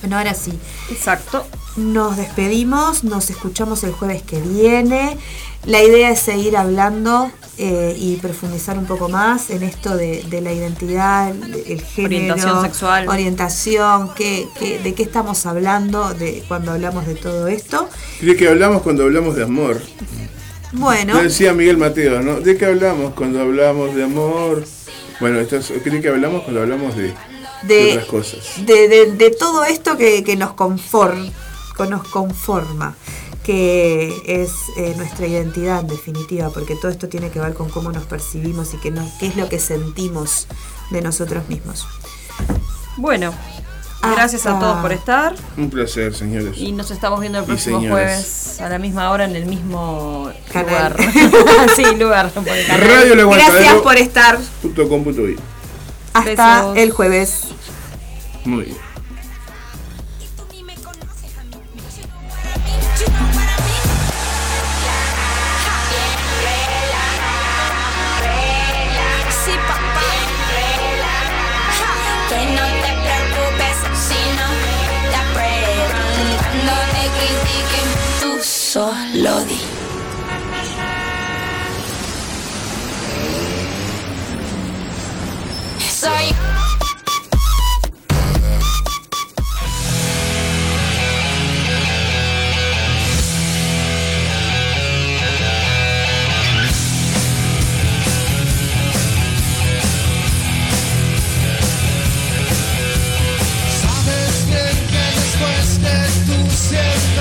Bueno, ahora sí, Exacto. nos despedimos, nos escuchamos el jueves que viene. La idea es seguir hablando eh, y profundizar un poco más en esto de, de la identidad, el género, Orientación sexual. orientación, qué- qué- de qué estamos hablando de cuando hablamos de todo esto. ¿De qué hablamos cuando hablamos de amor? Bueno, Lo decía Miguel Mateo, ¿no? ¿De qué hablamos cuando hablamos de amor? Bueno, esto es, ¿de qué hablamos cuando hablamos de, de cosas? de, de- de todo esto que, que nos, conform- que nos conforma, que es eh, nuestra identidad en definitiva, porque todo esto tiene que ver con cómo nos percibimos y qué, nos- qué es lo que sentimos de nosotros mismos. Bueno, gracias a todos por estar Un placer, señores. y nos estamos viendo el próximo jueves a la misma hora en el mismo Canal. lugar. sí, lugar. por el canal. Radio La Gracias por estar. Hasta Besos. el jueves. Muy bien. Tú ni me conoces a mí. Para mí, you know para mí. Sí, papá. Que no te preocupes si no te aprueban. Cuando te critiquen, tú solo di. Soy Sabes bien que después de siempre